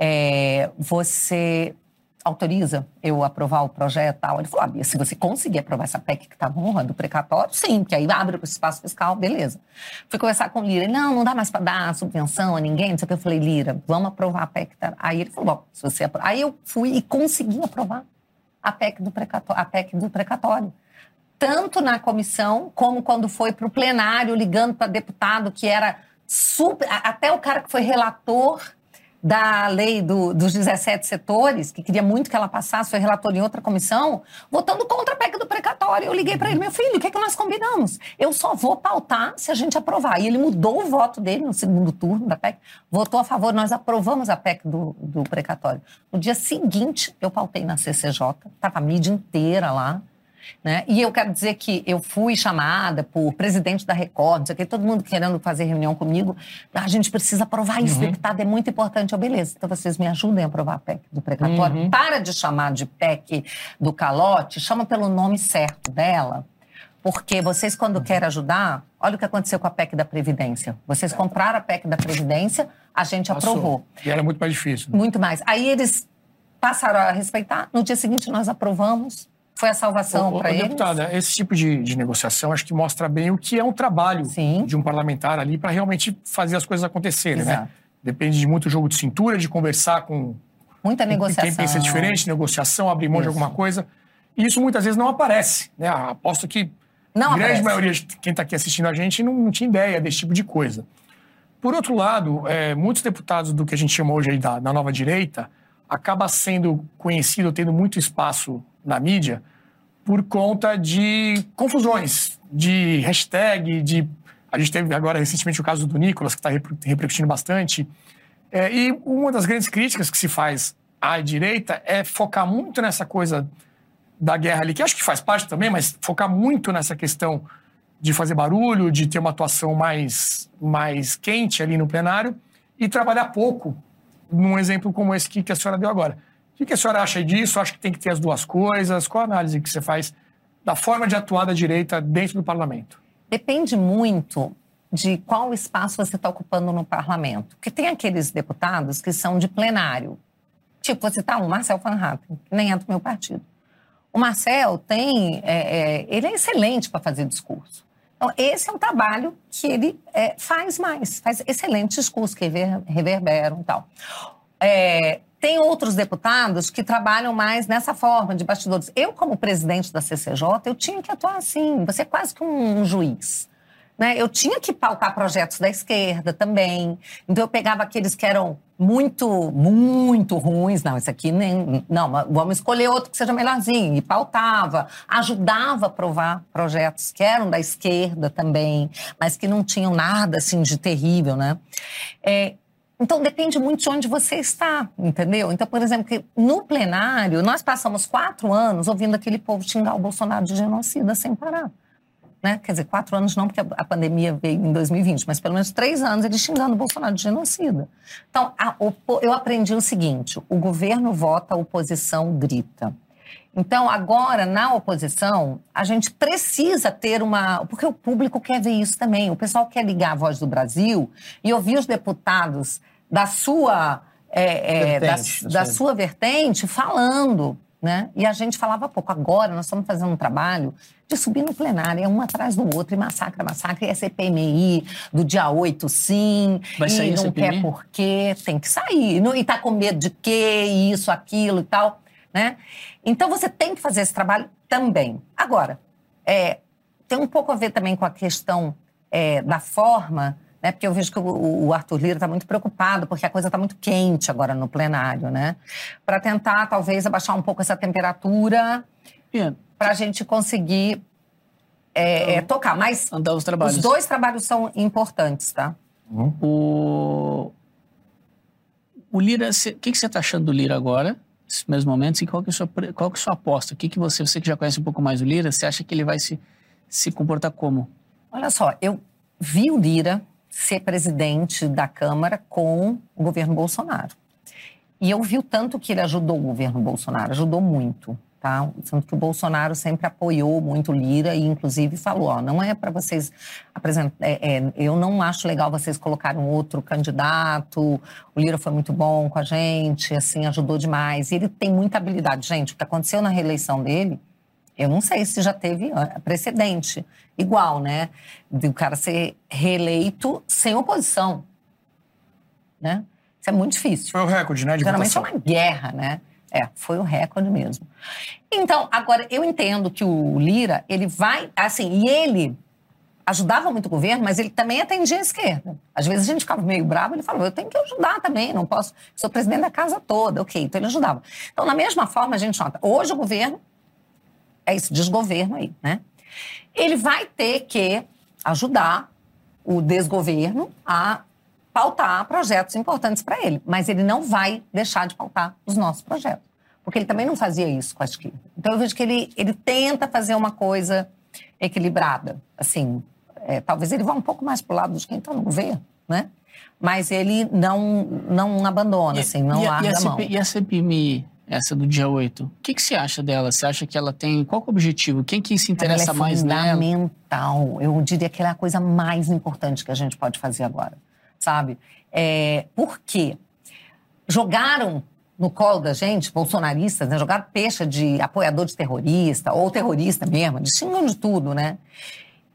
é, você autoriza eu aprovar o projeto tal. Ele falou, ah, se você conseguir aprovar essa PEC que está honra do precatório, sim, que aí abre o espaço fiscal, beleza. Fui conversar com o Lira, ele, não, não dá mais para dar subvenção a ninguém, não sei o que. Eu falei, Lira, vamos aprovar a PEC. Tá? Aí ele falou, bom, se você apro... Aí eu fui e consegui aprovar a PEC do precatório. A PEC do precatório. Tanto na comissão, como quando foi para o plenário, ligando para deputado que era super... Até o cara que foi relator da lei do, dos 17 setores, que queria muito que ela passasse, foi relator em outra comissão, votando contra a PEC do precatório. Eu liguei para ele, meu filho, o que é que nós combinamos? Eu só vou pautar se a gente aprovar. E ele mudou o voto dele no segundo turno da PEC, votou a favor, nós aprovamos a PEC do, do precatório. No dia seguinte, eu pautei na CCJ, estava a mídia inteira lá, né? E eu quero dizer que eu fui chamada por presidente da Record, que todo mundo querendo fazer reunião comigo. A gente precisa aprovar isso, uhum. deputado, é muito importante. Eu, beleza, então vocês me ajudem a aprovar a PEC do precatório. Uhum. Para de chamar de PEC do calote, chama pelo nome certo dela. Porque vocês, quando uhum. querem ajudar, olha o que aconteceu com a PEC da Previdência. Vocês compraram a PEC da Previdência, a gente Passou. aprovou. E era muito mais difícil. Né? Muito mais. Aí eles passaram a respeitar. No dia seguinte, nós aprovamos foi a salvação para eles? Deputada, esse tipo de, de, negociação acho que mostra bem o que é um trabalho Sim. de um parlamentar ali para realmente fazer as coisas acontecerem, né? Exato. né? Depende de muito jogo de cintura, de conversar com muita negociação. quem pensa diferente, negociação, abrir mão isso. de alguma coisa. E isso muitas vezes não aparece, né? Aposto que não a grande aparece. maioria de quem está aqui assistindo a gente não, não, tinha ideia desse tipo de coisa. Por outro lado, é, muitos deputados do que a gente chama hoje da, da nova direita acaba sendo conhecido, tendo muito espaço na mídia, por conta de confusões, de hashtag, de. A gente teve agora recentemente o caso do Nicolas, que está repercutindo bastante. É, e uma das grandes críticas que se faz à direita é focar muito nessa coisa da guerra ali, que acho que faz parte também, mas focar muito nessa questão de fazer barulho, de ter uma atuação mais, mais quente ali no plenário e trabalhar pouco num exemplo como esse que a senhora deu agora. O que a senhora acha disso? Acha que tem que ter as duas coisas? Qual a análise que você faz da forma de atuar da direita dentro do parlamento? Depende muito de qual espaço você está ocupando no parlamento. Porque tem aqueles deputados que são de plenário. Tipo, você está o Marcel Van Hatten, que nem é do meu partido. O Marcel tem. É, é, ele é excelente para fazer discurso. Então, esse é um trabalho que ele é, faz mais, faz excelente discurso, que reverberam e tal. É, tem outros deputados que trabalham mais nessa forma de bastidores. Eu, como presidente da CCJ, eu tinha que atuar assim. Você é quase que um, um juiz. Né? Eu tinha que pautar projetos da esquerda também. Então, eu pegava aqueles que eram muito, muito ruins. Não, esse aqui nem. Não, vamos escolher outro que seja melhorzinho. E pautava, ajudava a aprovar projetos que eram da esquerda também, mas que não tinham nada assim de terrível, né? É, Então depende muito de onde você está, entendeu? Então, por exemplo, no plenário, nós passamos quatro anos ouvindo aquele povo xingar o Bolsonaro de genocida sem parar. Né? Quer dizer, quatro anos não, porque a pandemia veio em 2020, mas pelo menos três anos ele xingando o Bolsonaro de genocida. Então, eu aprendi o seguinte: o governo vota, a oposição grita. Então, agora, na oposição, a gente precisa ter uma. Porque o público quer ver isso também. O pessoal quer ligar a voz do Brasil e ouvir os deputados da sua. É, é, vertente, da, da sua vertente falando. Né? E a gente falava pouco. Agora nós estamos fazendo um trabalho de subir no plenário, é um atrás do outro, e massacra, massacra, e é CPMI do dia 8, sim. Vai sair e não CPMI? quer por quê, tem que sair. E está com medo de quê, isso, aquilo e tal né? Então você tem que fazer esse trabalho também. Agora, é, tem um pouco a ver também com a questão é, da forma, né? Porque eu vejo que o, o Arthur Lira está muito preocupado, porque a coisa está muito quente agora no plenário, né? Para tentar, talvez, abaixar um pouco essa temperatura, para a gente conseguir é, então, tocar. Mas andar os, trabalhos. os dois trabalhos são importantes, tá? Uhum. O, o Lira, o que, que você está achando do Lira agora? nesses mesmos momentos? E qual que é a sua, qual que é a sua aposta? O que, que você, você que já conhece um pouco mais o Lira, você acha que ele vai se, se comportar como? Olha só, eu vi o Lira ser presidente da Câmara com o governo Bolsonaro. E eu vi o tanto que ele ajudou o governo Bolsonaro, ajudou muito. Tá? Tanto que o Bolsonaro sempre apoiou muito Lira e, inclusive, falou: ó, não é para vocês apresentar. É, é, eu não acho legal vocês colocarem outro candidato. O Lira foi muito bom com a gente, assim, ajudou demais. E ele tem muita habilidade. Gente, o que aconteceu na reeleição dele, eu não sei se já teve precedente igual, né? De o cara ser reeleito sem oposição. Né? Isso é muito difícil. Foi o recorde, né? De Geralmente votação. é uma guerra, né? É, foi o recorde mesmo. Então, agora, eu entendo que o Lira, ele vai, assim, e ele ajudava muito o governo, mas ele também atendia a esquerda. Às vezes a gente ficava meio bravo, ele falou, eu tenho que ajudar também, não posso, sou presidente da casa toda, ok, então ele ajudava. Então, da mesma forma, a gente nota, hoje o governo, é esse desgoverno aí, né? Ele vai ter que ajudar o desgoverno a pautar projetos importantes para ele, mas ele não vai deixar de pautar os nossos projetos, porque ele também não fazia isso com a esquerda. Então eu vejo que ele, ele tenta fazer uma coisa equilibrada, assim, é, talvez ele vá um pouco mais para o lado de quem está no governo, né? Mas ele não, não abandona, e, assim, não e, larga e a, a mão. E a CPMI, essa do dia 8, o que, que você acha dela? Você acha que ela tem... Qual é o objetivo? Quem que se interessa ela é mais nela? fundamental. Eu diria que ela é a coisa mais importante que a gente pode fazer agora sabe? É, por quê? Jogaram no colo da gente, bolsonaristas, né? jogaram peixe de apoiador de terrorista, ou terrorista mesmo, de xingam de tudo, né?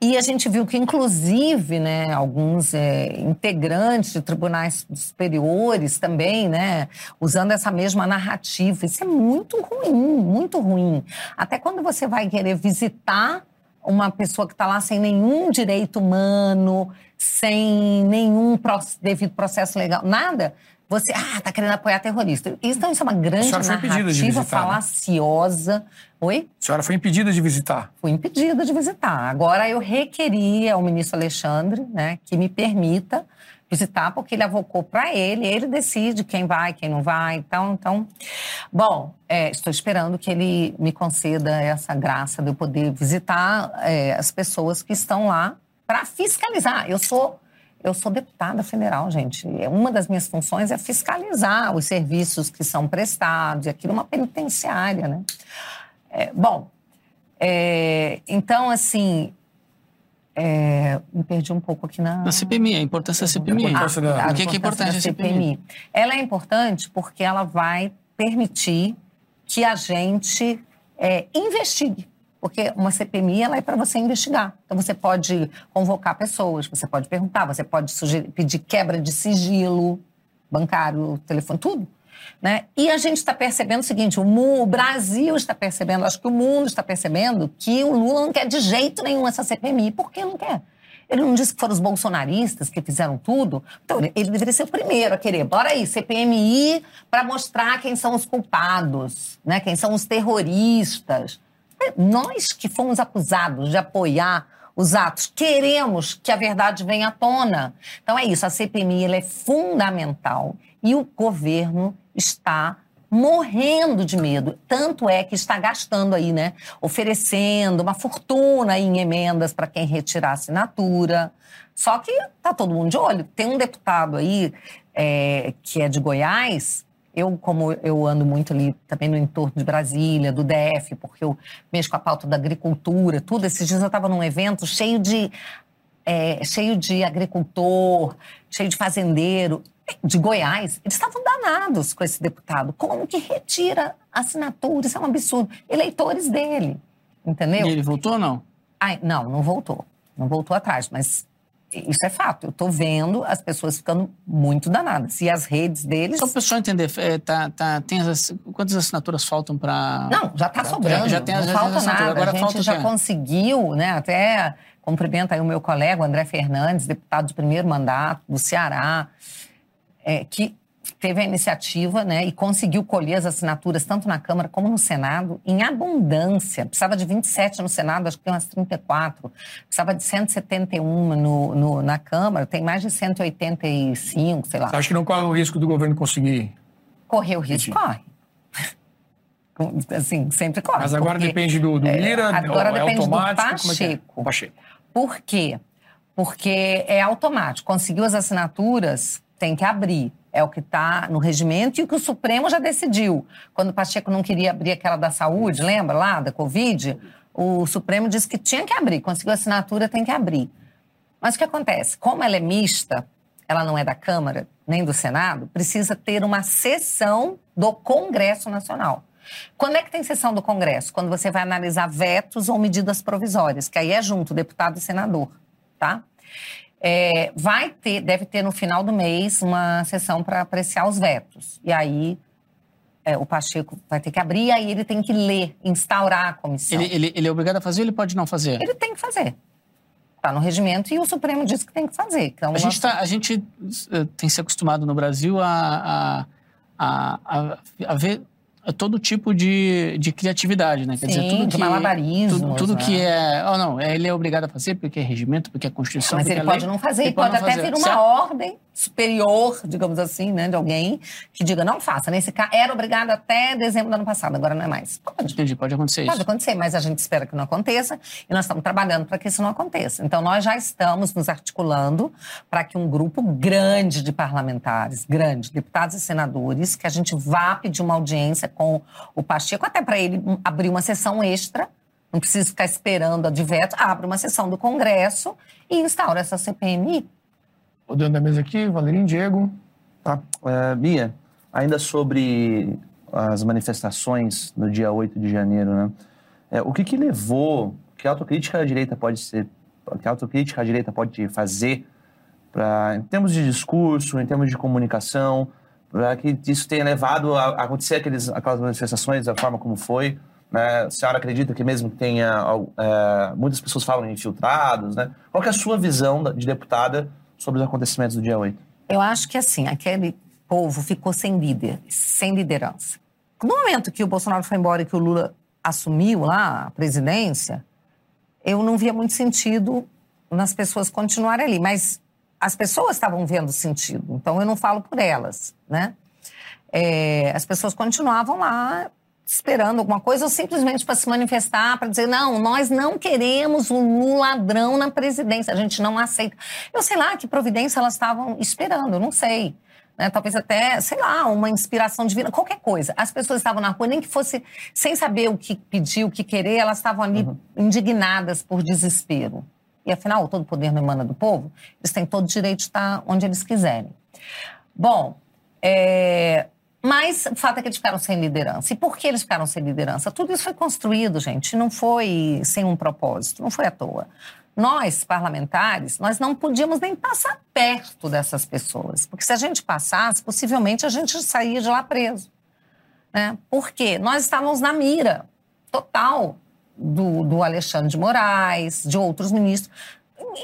E a gente viu que, inclusive, né, alguns é, integrantes de tribunais superiores também, né, usando essa mesma narrativa. Isso é muito ruim, muito ruim. Até quando você vai querer visitar uma pessoa que está lá sem nenhum direito humano, sem nenhum devido processo legal, nada, você, ah, tá querendo apoiar terrorista. Então, isso é uma grande narrativa né? falaciosa. Né? Oi? A senhora foi impedida de visitar. Fui impedida de visitar. Agora, eu requeri ao ministro Alexandre né, que me permita visitar, porque ele avocou para ele, ele decide quem vai, quem não vai. Então, então bom, é, estou esperando que ele me conceda essa graça de eu poder visitar é, as pessoas que estão lá para fiscalizar. Eu sou eu sou deputada federal, gente. Uma das minhas funções é fiscalizar os serviços que são prestados, e aquilo é uma penitenciária, né? É, bom, é, então, assim, é, me perdi um pouco aqui na... Na CPMI, a importância da CPMI. Ah, a, a, o que, que é importante a CPMI? CPMI? Ela é importante porque ela vai permitir que a gente é, investigue porque uma CPMI ela é para você investigar. Então você pode convocar pessoas, você pode perguntar, você pode sugerir, pedir quebra de sigilo bancário, telefone, tudo. Né? E a gente está percebendo o seguinte: o, o, Brasil está percebendo, acho que o mundo está percebendo que o Lula não quer de jeito nenhum essa CPMI. Por que não quer? Ele não disse que foram os bolsonaristas que fizeram tudo? Então, ele deveria ser o primeiro a querer. Bora aí, CPMI, para mostrar quem são os culpados, né? quem são os terroristas. Nós que fomos acusados de apoiar os atos. Queremos que a verdade venha à tona. Então é isso, a CPMI é fundamental e o governo está morrendo de medo. Tanto é que está gastando aí, né? Oferecendo uma fortuna em emendas para quem retirar assinatura. Só que tá todo mundo de olho. Tem um deputado aí é, que é de Goiás. Eu, como eu ando muito ali também no entorno de Brasília, do DF, porque eu mexo com a pauta da agricultura, tudo. Esses dias eu estava num evento cheio de é, cheio de agricultor, cheio de fazendeiro de Goiás, eles estavam danados com esse deputado. Como que retira assinatura? Isso é um absurdo. Eleitores dele, entendeu? E ele voltou ou não? Ai, não, não voltou. Não voltou atrás, mas isso é fato. Eu estou vendo as pessoas ficando muito danadas. E as redes deles. Só para o pessoal entender, é, tá, tá, tem as, quantas assinaturas faltam para. Não, já está sobrando. Já tem as não falta nada. Agora a gente falta já conseguiu, né? Até cumprimenta aí o meu colega, o André Fernandes, deputado de primeiro mandato do Ceará é, que teve a iniciativa né, e conseguiu colher as assinaturas tanto na Câmara como no Senado em abundância. Precisava de 27 no Senado, acho que tem umas 34. Precisava de 171 no, no, na Câmara, tem mais de 185, sei lá. Você acha que não corre o risco do governo conseguir? Correr o risco, corre. Assim, sempre corre. Mas agora porque, depende do, do Lira, é, agora é depende automático? do Pacheco. É que é? Pacheco. Por quê? Porque é automático. Conseguiu as assinaturas, tem que abrir. É o que está no regimento e o que o Supremo já decidiu. Quando o Pacheco não queria abrir aquela da saúde, lembra lá, da Covid? O Supremo disse que tinha que abrir. Conseguiu assinatura, tem que abrir. Mas o que acontece? Como ela é mista, ela não é da Câmara nem do Senado, precisa ter uma sessão do Congresso Nacional. Quando é que tem sessão do Congresso? Quando você vai analisar vetos ou medidas provisórias, que aí é junto, deputado e senador, tá? É, vai ter, deve ter no final do mês uma sessão para apreciar os vetos. E aí é, o Pacheco vai ter que abrir, e aí ele tem que ler, instaurar a comissão. Ele, ele, ele é obrigado a fazer ou ele pode não fazer? Ele tem que fazer. Está no regimento e o Supremo diz que tem que fazer. Então, a, gente tá, a gente tem se acostumado no Brasil a, a, a, a ver todo tipo de, de criatividade, né? Quer Sim, dizer, tudo que, malabarismo. Tudo, tudo né? que é. Oh, não, ele é obrigado a fazer porque é regimento, porque é Constituição. Mas ele é pode lei, não fazer, ele pode, pode até vir uma certo? ordem superior, digamos assim, né, de alguém que diga não faça. Nesse caso, era obrigado até dezembro do ano passado, agora não é mais. Pode. Entendi, pode acontecer pode isso. Pode acontecer, mas a gente espera que não aconteça e nós estamos trabalhando para que isso não aconteça. Então, nós já estamos nos articulando para que um grupo grande de parlamentares, grande, deputados e senadores, que a gente vá pedir uma audiência com o Pacheco, até para ele abrir uma sessão extra não precisa ficar esperando a abre uma sessão do Congresso e instaura essa CPMI Rodando da mesa aqui, Valerinho Diego. Tá. É, Bia, ainda sobre as manifestações no dia 8 de janeiro, né? É, o que, que levou, que autocrítica a direita pode ser, que autocrítica a direita pode fazer para, em termos de discurso, em termos de comunicação, para que isso tenha levado a acontecer aqueles, aquelas manifestações da forma como foi? Né? A senhora acredita que mesmo que tenha, é, muitas pessoas falam infiltrados, né? Qual é a sua visão de deputada sobre os acontecimentos do dia 8? Eu acho que assim, aquele povo ficou sem líder, sem liderança. No momento que o Bolsonaro foi embora e que o Lula assumiu lá a presidência, eu não via muito sentido nas pessoas continuarem ali, mas as pessoas estavam vendo sentido, então eu não falo por elas, né? É, as pessoas continuavam lá esperando alguma coisa ou simplesmente para se manifestar, para dizer, não, nós não queremos um ladrão na presidência, a gente não aceita. Eu sei lá que providência elas estavam esperando, eu não sei. Né? Talvez até, sei lá, uma inspiração divina, qualquer coisa. As pessoas estavam na rua, nem que fosse sem saber o que pedir, o que querer, elas estavam ali uhum. indignadas por desespero. E afinal, todo poder não emana do povo, eles têm todo o direito de estar onde eles quiserem. Bom, é, mas o fato é que eles ficaram sem liderança. E por que eles ficaram sem liderança? Tudo isso foi construído, gente, não foi sem um propósito, não foi à toa. Nós, parlamentares, nós não podíamos nem passar perto dessas pessoas, porque se a gente passasse, possivelmente a gente saía de lá preso. Né? Por quê? Nós estávamos na mira total do, do Alexandre de Moraes, de outros ministros,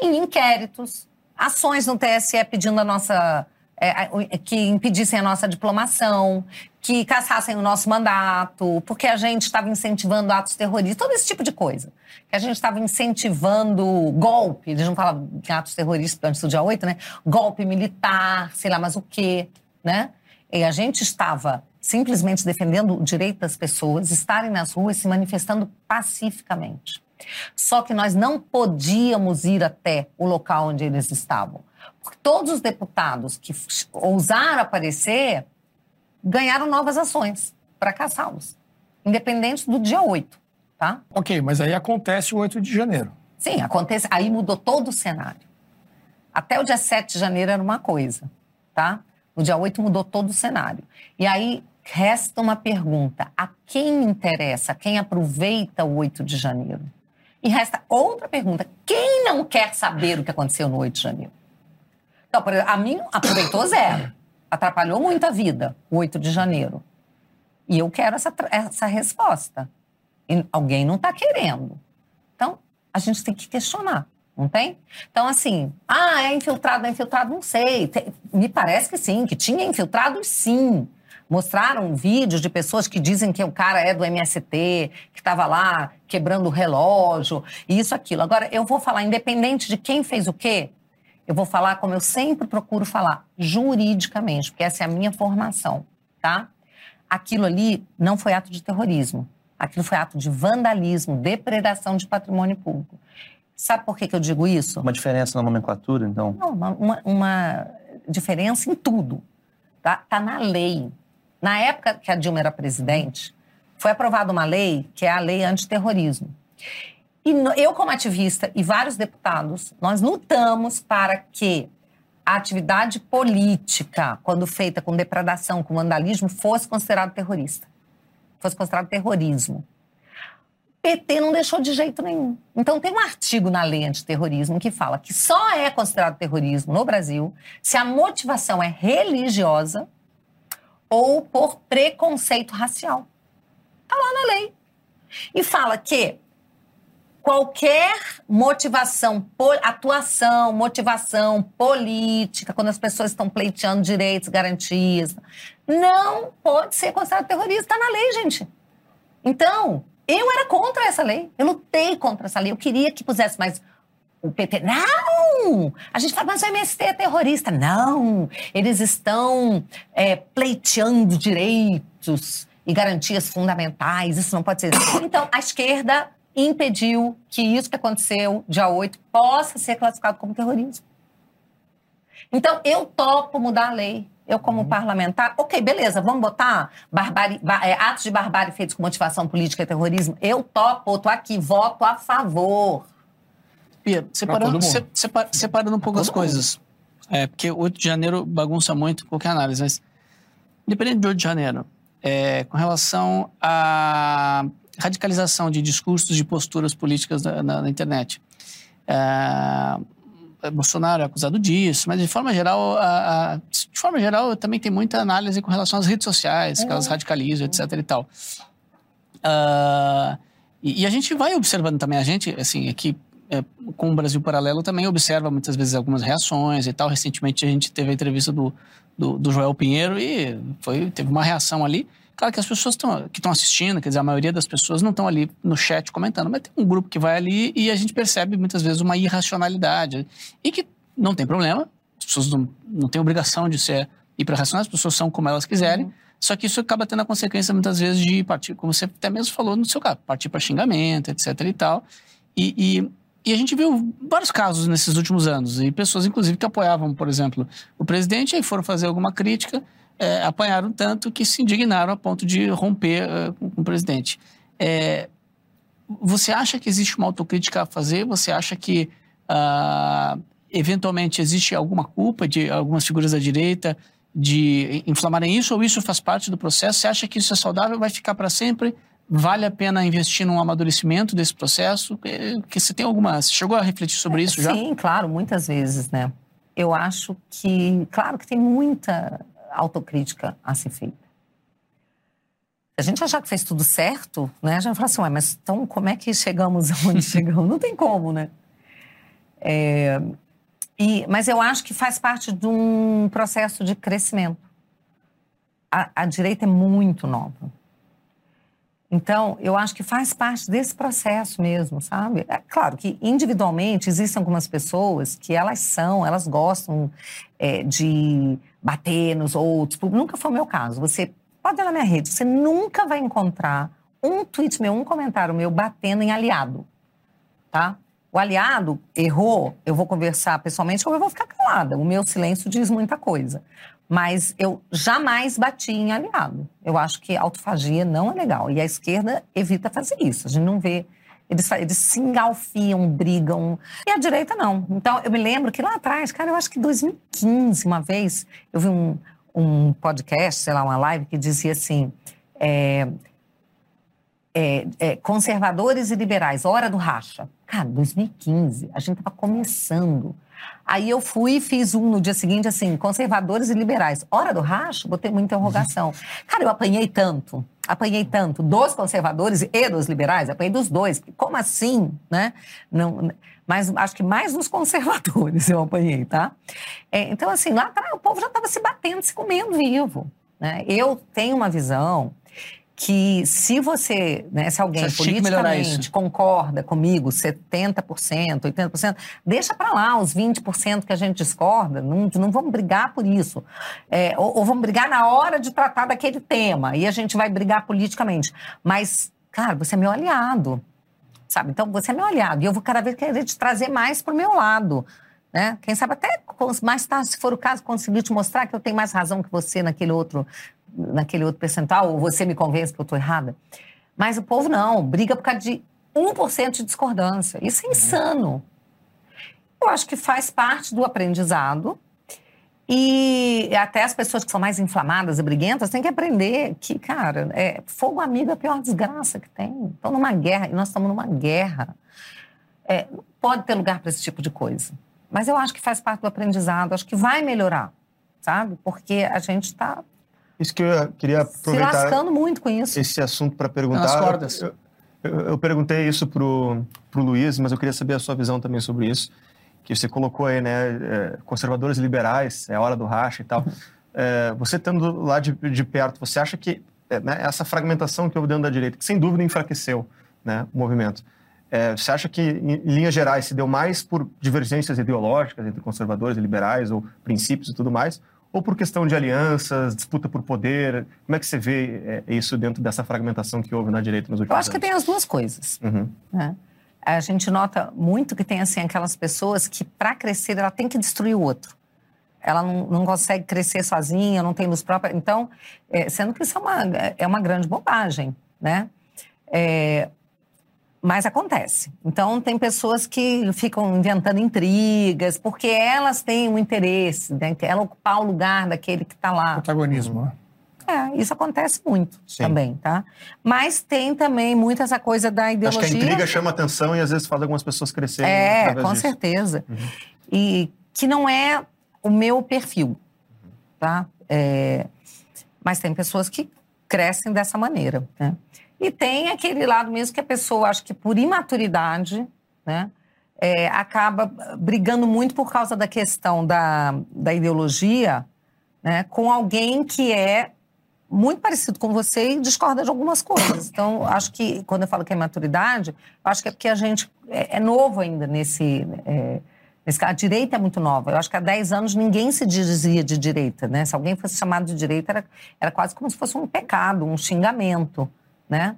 em inquéritos, ações no TSE pedindo a nossa é, que impedissem a nossa diplomação, que cassassem o nosso mandato, porque a gente estava incentivando atos terroristas, todo esse tipo de coisa. Que a gente estava incentivando golpe, eles não falam em atos terroristas antes do dia 8, né? Golpe militar, sei lá mais o quê, né? E a gente estava simplesmente defendendo o direito das pessoas estarem nas ruas se manifestando pacificamente. Só que nós não podíamos ir até o local onde eles estavam. Porque todos os deputados que ousaram aparecer ganharam novas ações para caçá-los, independente do dia 8, tá? Ok, mas aí acontece o 8 de janeiro. Sim, acontece. Aí mudou todo o cenário. Até o dia 7 de janeiro era uma coisa, tá? No dia 8 mudou todo o cenário. E aí resta uma pergunta: a quem interessa, quem aproveita o 8 de janeiro? E resta outra pergunta: quem não quer saber o que aconteceu no 8 de janeiro? Então, por exemplo, a mim aproveitou zero. Atrapalhou muito a vida, o 8 de janeiro. E eu quero essa, essa resposta. E alguém não está querendo. Então, a gente tem que questionar, não tem? Então, assim, ah, é infiltrado, é infiltrado, não sei. Tem, me parece que sim, que tinha infiltrados sim. Mostraram vídeos de pessoas que dizem que o cara é do MST, que estava lá quebrando o relógio, e isso, aquilo. Agora, eu vou falar, independente de quem fez o quê, eu vou falar como eu sempre procuro falar, juridicamente, porque essa é a minha formação, tá? Aquilo ali não foi ato de terrorismo. Aquilo foi ato de vandalismo, depredação de patrimônio público. Sabe por que, que eu digo isso? Uma diferença na nomenclatura, então? Não, uma, uma, uma diferença em tudo. Tá? tá na lei. Na época que a Dilma era presidente, foi aprovada uma lei que é a lei antiterrorismo. E eu, como ativista, e vários deputados, nós lutamos para que a atividade política, quando feita com depredação, com vandalismo, fosse considerado terrorista. Fosse considerado terrorismo. PT não deixou de jeito nenhum. Então, tem um artigo na lei antiterrorismo que fala que só é considerado terrorismo no Brasil se a motivação é religiosa ou por preconceito racial. Está lá na lei. E fala que qualquer motivação, atuação, motivação política, quando as pessoas estão pleiteando direitos, garantias, não pode ser considerado terrorista. Está na lei, gente. Então, eu era contra essa lei. Eu lutei contra essa lei. Eu queria que pusesse mais o PT. Não! A gente fala, mas o MST é terrorista. Não! Eles estão é, pleiteando direitos e garantias fundamentais. Isso não pode ser. Então, a esquerda impediu que isso que aconteceu dia 8 possa ser classificado como terrorismo. Então, eu topo mudar a lei. Eu, como uhum. parlamentar, ok, beleza, vamos botar barbari, é, atos de barbárie feitos com motivação política e terrorismo. Eu topo, estou aqui, voto a favor. Pia, separando, se, separa, separando um pouco as coisas. É, porque 8 de janeiro bagunça muito qualquer análise, mas independente de 8 de janeiro, é, com relação à radicalização de discursos, de posturas políticas na, na, na internet. É, Bolsonaro é acusado disso, mas de forma geral, a, a, de forma geral, também tem muita análise com relação às redes sociais, que elas é. radicalizam, etc. e tal. Uh, e, e, a gente vai observando também, a gente, assim, aqui é, com o Brasil Paralelo também observa muitas vezes algumas reações e tal. Recentemente a gente teve a entrevista do, do, do Joel Pinheiro e foi, teve uma reação ali. Claro que as pessoas tão, que estão assistindo, quer dizer, a maioria das pessoas não estão ali no chat comentando, mas tem um grupo que vai ali e a gente percebe muitas vezes uma irracionalidade. E que não tem problema, as pessoas não, não têm obrigação de ser hiperracionais, as pessoas são como elas quiserem. Uhum. Só que isso acaba tendo a consequência muitas vezes de partir, como você até mesmo falou no seu caso, partir para xingamento, etc e tal. E, e, e a gente viu vários casos nesses últimos anos, e pessoas, inclusive, que apoiavam, por exemplo, o presidente, e foram fazer alguma crítica, é, apanharam tanto que se indignaram a ponto de romper uh, com, com, o presidente. É, você acha que existe uma autocrítica a fazer? Você acha que, uh, eventualmente, existe alguma culpa de algumas figuras da direita de inflamarem isso, ou isso faz parte do processo? Você acha que isso é saudável, vai ficar para sempre? Vale a pena investir num amadurecimento desse processo? É, que você tem alguma. Você chegou a refletir sobre isso já? Sim, claro, muitas vezes, né? Eu acho que, claro que tem muita autocrítica a ser feita. A gente achar que fez tudo certo, né? A gente fala assim, Ué, mas então como é que chegamos onde chegamos? Não tem como, né? É, E, mas eu acho que faz parte de um processo de crescimento. A, a direita é muito nova. Então, eu acho que faz parte desse processo mesmo, sabe? É claro que individualmente existem algumas pessoas que elas são, elas gostam é, de bater nos outros. Nunca foi o meu caso. Você pode ir na minha rede, você nunca vai encontrar um tweet meu, um comentário meu batendo em aliado, tá? O aliado errou, eu vou conversar pessoalmente ou eu vou ficar calada. O meu silêncio diz muita coisa. Mas eu jamais bati em aliado. Eu acho que autofagia não é legal. E a esquerda evita fazer isso. A gente não vê. Eles, eles se engalfiam, brigam. E a direita não. Então, eu me lembro que lá atrás, cara, eu acho que em 2015, uma vez, eu vi um, um podcast, sei lá, uma live, que dizia assim. É, é, é, conservadores e liberais, hora do racha. Cara, 2015, a gente estava começando. Aí eu fui e fiz um no dia seguinte, assim, conservadores e liberais. Hora do racho, botei uma interrogação. Cara, eu apanhei tanto, apanhei tanto dos conservadores e dos liberais, apanhei dos dois. Como assim, né? Não, mas acho que mais dos conservadores eu apanhei, tá? É, então, assim, lá atrás o povo já estava se batendo, se comendo vivo. Né? Eu tenho uma visão que se você, né, se alguém você politicamente concorda comigo 70%, 80%, deixa para lá os 20% que a gente discorda, não, não vamos brigar por isso. É, ou, ou, vamos brigar na hora de tratar daquele tema, e a gente vai brigar politicamente. Mas, cara, você é meu aliado, sabe? Então, você é meu aliado, e eu vou cada vez querer te trazer mais para o meu lado. Né? Quem sabe até mais tarde, se for o caso, conseguir te mostrar que eu tenho mais razão que você naquele outro naquele outro percentual, ou você me convence que eu estou errada. Mas o povo não, briga por causa de 1% de discordância. Isso é uhum. insano. Eu acho que faz parte do aprendizado. E até as pessoas que são mais inflamadas e briguentas têm que aprender que, cara, é, fogo amigo é a pior desgraça que tem. Estão numa guerra, e nós estamos numa guerra. É, não pode ter lugar para esse tipo de coisa. Mas eu acho que faz parte do aprendizado, acho que vai melhorar, sabe? Porque a gente está isso que eu queria aproveitar. Se lascando muito com isso. Esse assunto para perguntar. Nas cordas. Eu, eu, eu, perguntei isso pro, pro Luiz, mas eu queria saber a sua visão também sobre isso. Que você colocou aí, né? É, conservadores e liberais, é a hora do racha e tal. É, você estando lá de, de perto, você acha que é, né, essa fragmentação que houve dentro da direita, que sem dúvida enfraqueceu né, o movimento, é, você acha que, em linhas gerais, se deu mais por divergências ideológicas entre conservadores e liberais, ou princípios e tudo mais, ou por questão de alianças, disputa por poder? Como é que você vê é, isso dentro dessa fragmentação que houve na direita nos últimos anos? Eu acho anos? que tem as duas coisas. Uhum. Né? A gente nota muito que tem assim aquelas pessoas que, para crescer, ela tem que destruir o outro. Ela não, não consegue crescer sozinha, não tem luz própria. Então, é, sendo que isso é uma, é uma grande bobagem, né? É, mas acontece. Então, tem pessoas que ficam inventando intrigas, porque elas têm um interesse, né? ela ocupar o lugar daquele que está lá. Protagonismo, né? É, isso acontece muito Sim. também, tá? Mas tem também muito essa coisa da ideologia. Acho que a intriga chama atenção e às vezes faz algumas pessoas crescerem. É, com disso. certeza. Uhum. E que não é o meu perfil, tá? É, mas tem pessoas que crescem dessa maneira, né? E tem aquele lado mesmo que a pessoa, acho que por imaturidade, né, é, acaba brigando muito por causa da questão da, da ideologia né, com alguém que é muito parecido com você e discorda de algumas coisas. Então, acho que, quando eu falo que é maturidade, acho que é porque a gente é, é novo ainda nesse, é, nesse... A direita é muito nova. Eu acho que há 10 anos ninguém se dizia de direita, né? Se alguém fosse chamado de direita, era, era quase como se fosse um pecado, um xingamento né?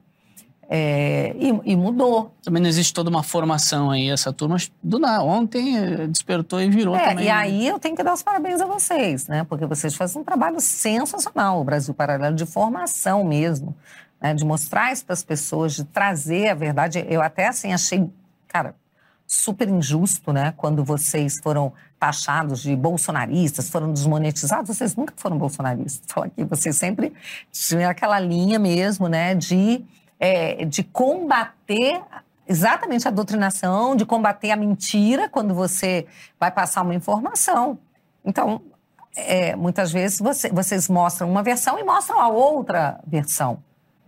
É, e, e, mudou. Também não existe toda uma formação aí, essa turma do nada. Ontem eh, despertou e virou é, também. E aí eu tenho que dar os parabéns a vocês, né? Porque vocês fazem um trabalho sensacional, o Brasil Paralelo, de formação mesmo, né? de mostrar isso para as pessoas, de trazer a verdade. Eu até assim achei, cara, super injusto, né? Quando vocês foram taxados de bolsonaristas, foram desmonetizados, vocês nunca foram bolsonaristas. Então aqui vocês sempre tinham aquela linha mesmo, né? De, é, de combater exatamente a doutrinação, de combater a mentira quando você vai passar uma informação. Então, é, muitas vezes você, vocês mostram uma versão e mostram a outra versão.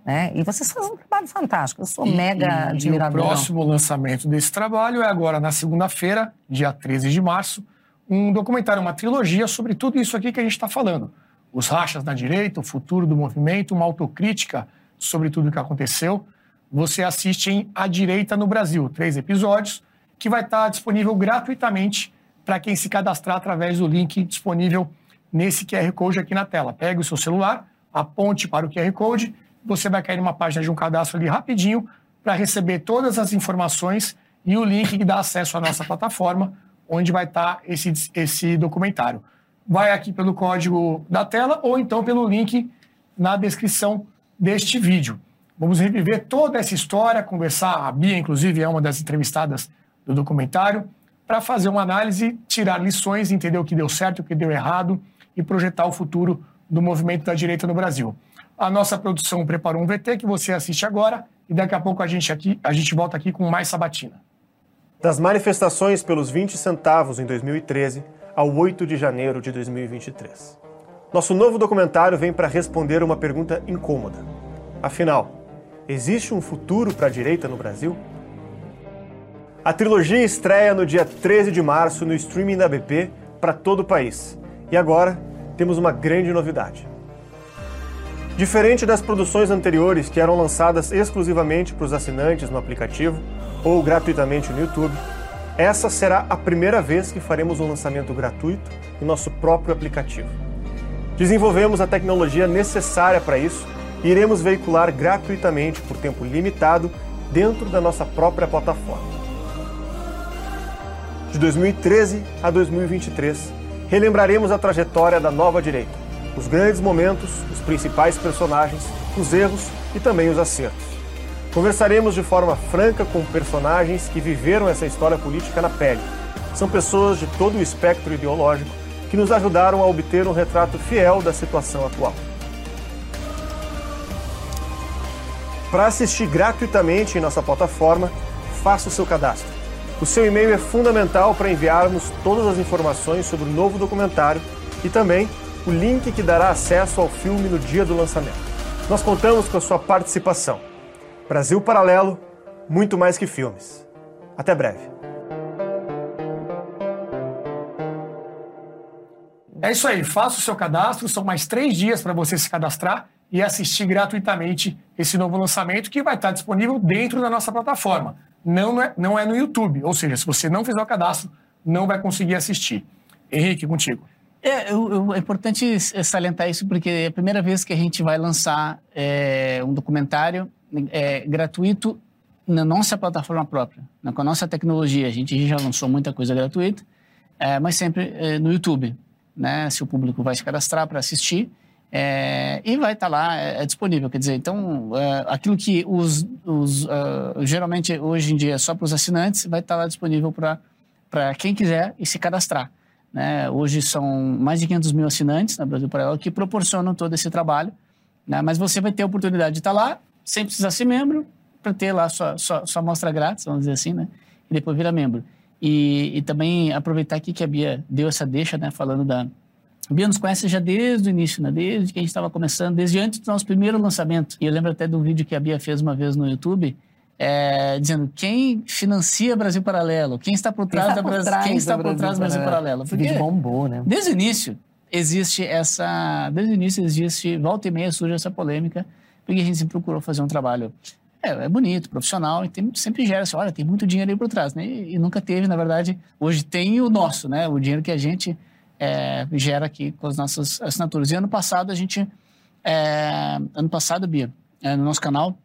Né? E vocês fazem um trabalho fantástico. Eu sou e, mega admirador. o próximo lançamento desse trabalho é agora na segunda-feira, dia 13 de março, um documentário, uma trilogia sobre tudo isso aqui que a gente está falando. Os rachas na direita, o futuro do movimento, uma autocrítica sobre tudo o que aconteceu. Você assiste em A Direita no Brasil, três episódios, que vai estar disponível gratuitamente para quem se cadastrar através do link disponível nesse QR Code aqui na tela. Pega o seu celular, aponte para o QR Code, você vai cair numa página de um cadastro ali rapidinho para receber todas as informações e o link que dá acesso à nossa plataforma, onde vai estar esse, esse documentário. Vai aqui pelo código da tela ou então pelo link na descrição deste vídeo. Vamos reviver toda essa história, conversar. A Bia, inclusive, é uma das entrevistadas do documentário, para fazer uma análise, tirar lições, entender o que deu certo, o que deu errado e projetar o futuro do movimento da direita no Brasil. A nossa produção preparou um VT que você assiste agora e daqui a pouco a gente, aqui, a gente volta aqui com mais sabatina. Das manifestações pelos 20 centavos em 2013 ao 8 de janeiro de 2023. Nosso novo documentário vem para responder uma pergunta incômoda. Afinal, existe um futuro para a direita no Brasil? A trilogia estreia no dia 13 de março no streaming da BP para todo o país. E agora temos uma grande novidade. Diferente das produções anteriores que eram lançadas exclusivamente para os assinantes no aplicativo ou gratuitamente no YouTube, essa será a primeira vez que faremos um lançamento gratuito em nosso próprio aplicativo. Desenvolvemos a tecnologia necessária para isso e iremos veicular gratuitamente por tempo limitado dentro da nossa própria plataforma. De 2013 a 2023, relembraremos a trajetória da nova direita os grandes momentos, os principais personagens, os erros e também os acertos. Conversaremos de forma franca com personagens que viveram essa história política na pele. São pessoas de todo o espectro ideológico que nos ajudaram a obter um retrato fiel da situação atual. Para assistir gratuitamente em nossa plataforma, faça o seu cadastro. O seu e-mail é fundamental para enviarmos todas as informações sobre o novo documentário e também o link que dará acesso ao filme no dia do lançamento. Nós contamos com a sua participação. Brasil Paralelo, muito mais que filmes. Até breve. É isso aí, faça o seu cadastro, são mais três dias para você se cadastrar e assistir gratuitamente esse novo lançamento que vai estar disponível dentro da nossa plataforma. Não é, não é no YouTube, ou seja, se você não fizer o cadastro, não vai conseguir assistir. Henrique, contigo. É, eu, é importante salientar isso porque é a primeira vez que a gente vai lançar é, um documentário é, gratuito na nossa plataforma própria, na, com a nossa tecnologia. A gente já lançou muita coisa gratuita, é, mas sempre no YouTube, né? Se o público vai se cadastrar para assistir e vai estar tá lá é, disponível. Quer dizer, então aquilo que os, os uh, geralmente hoje em dia é só para os assinantes vai estar tá lá disponível para quem quiser e se cadastrar. Né? Hoje são mais de 500 mil assinantes na Brasil Paralelo que proporcionam todo esse trabalho. Né? Mas você vai ter a oportunidade de estar lá, sem precisar ser membro, para ter lá sua, sua, sua amostra grátis, vamos dizer assim, né? e depois virar membro. E, e, também aproveitar aqui que a Bia deu essa deixa, né? falando da. A Bia nos conhece já desde o início, né? desde que a gente estava começando, desde antes do nosso primeiro lançamento. E eu lembro até do vídeo que a Bia fez uma vez no YouTube, é, dizendo quem financia Brasil Paralelo, quem está por trás, está da por trás quem está por trás do Brasil Paralelo. Porque vídeo bombou, né? Desde o início existe essa, desde o início existe volta e meia surge essa polêmica porque a gente procurou fazer um trabalho é, é bonito, profissional e tem, sempre gera assim, olha, tem muito dinheiro aí por trás, né? E, e, nunca teve, na verdade, hoje tem o nosso, né? O dinheiro que a gente é, gera aqui com as nossas assinaturas. E ano passado a gente, é, ano passado, Bia, é, no nosso canal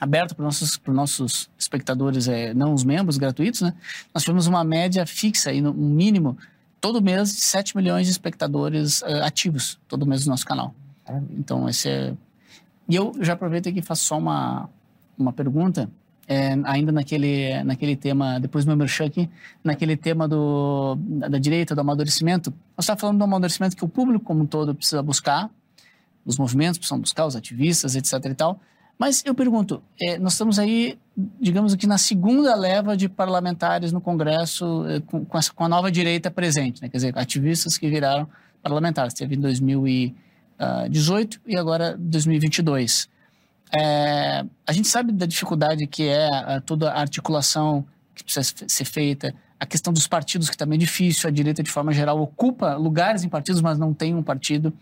aberto para nossos para nossos espectadores, é, não os membros gratuitos, né? Nós tivemos uma média fixa e um mínimo todo mês de 7 milhões de espectadores uh, ativos todo mês no nosso canal. Então esse é e eu já aproveito aqui e faço só uma uma pergunta é, ainda naquele naquele tema depois do meu merchan aqui naquele tema do da, da direita do amadurecimento nós estamos falando do amadurecimento que o público como um todo precisa buscar os movimentos precisam buscar os ativistas etc e tal mas eu pergunto, é, nós estamos aí, digamos aqui, na segunda leva de parlamentares no Congresso é, com, com, essa, com a nova direita presente, né? quer dizer, ativistas que viraram parlamentares. Teve em 2018 e agora 2022. É, a gente sabe da dificuldade que é a, toda a articulação que precisa ser feita, a questão dos partidos, que também é difícil, a direita, de forma geral, ocupa lugares em partidos, mas não tem um partido.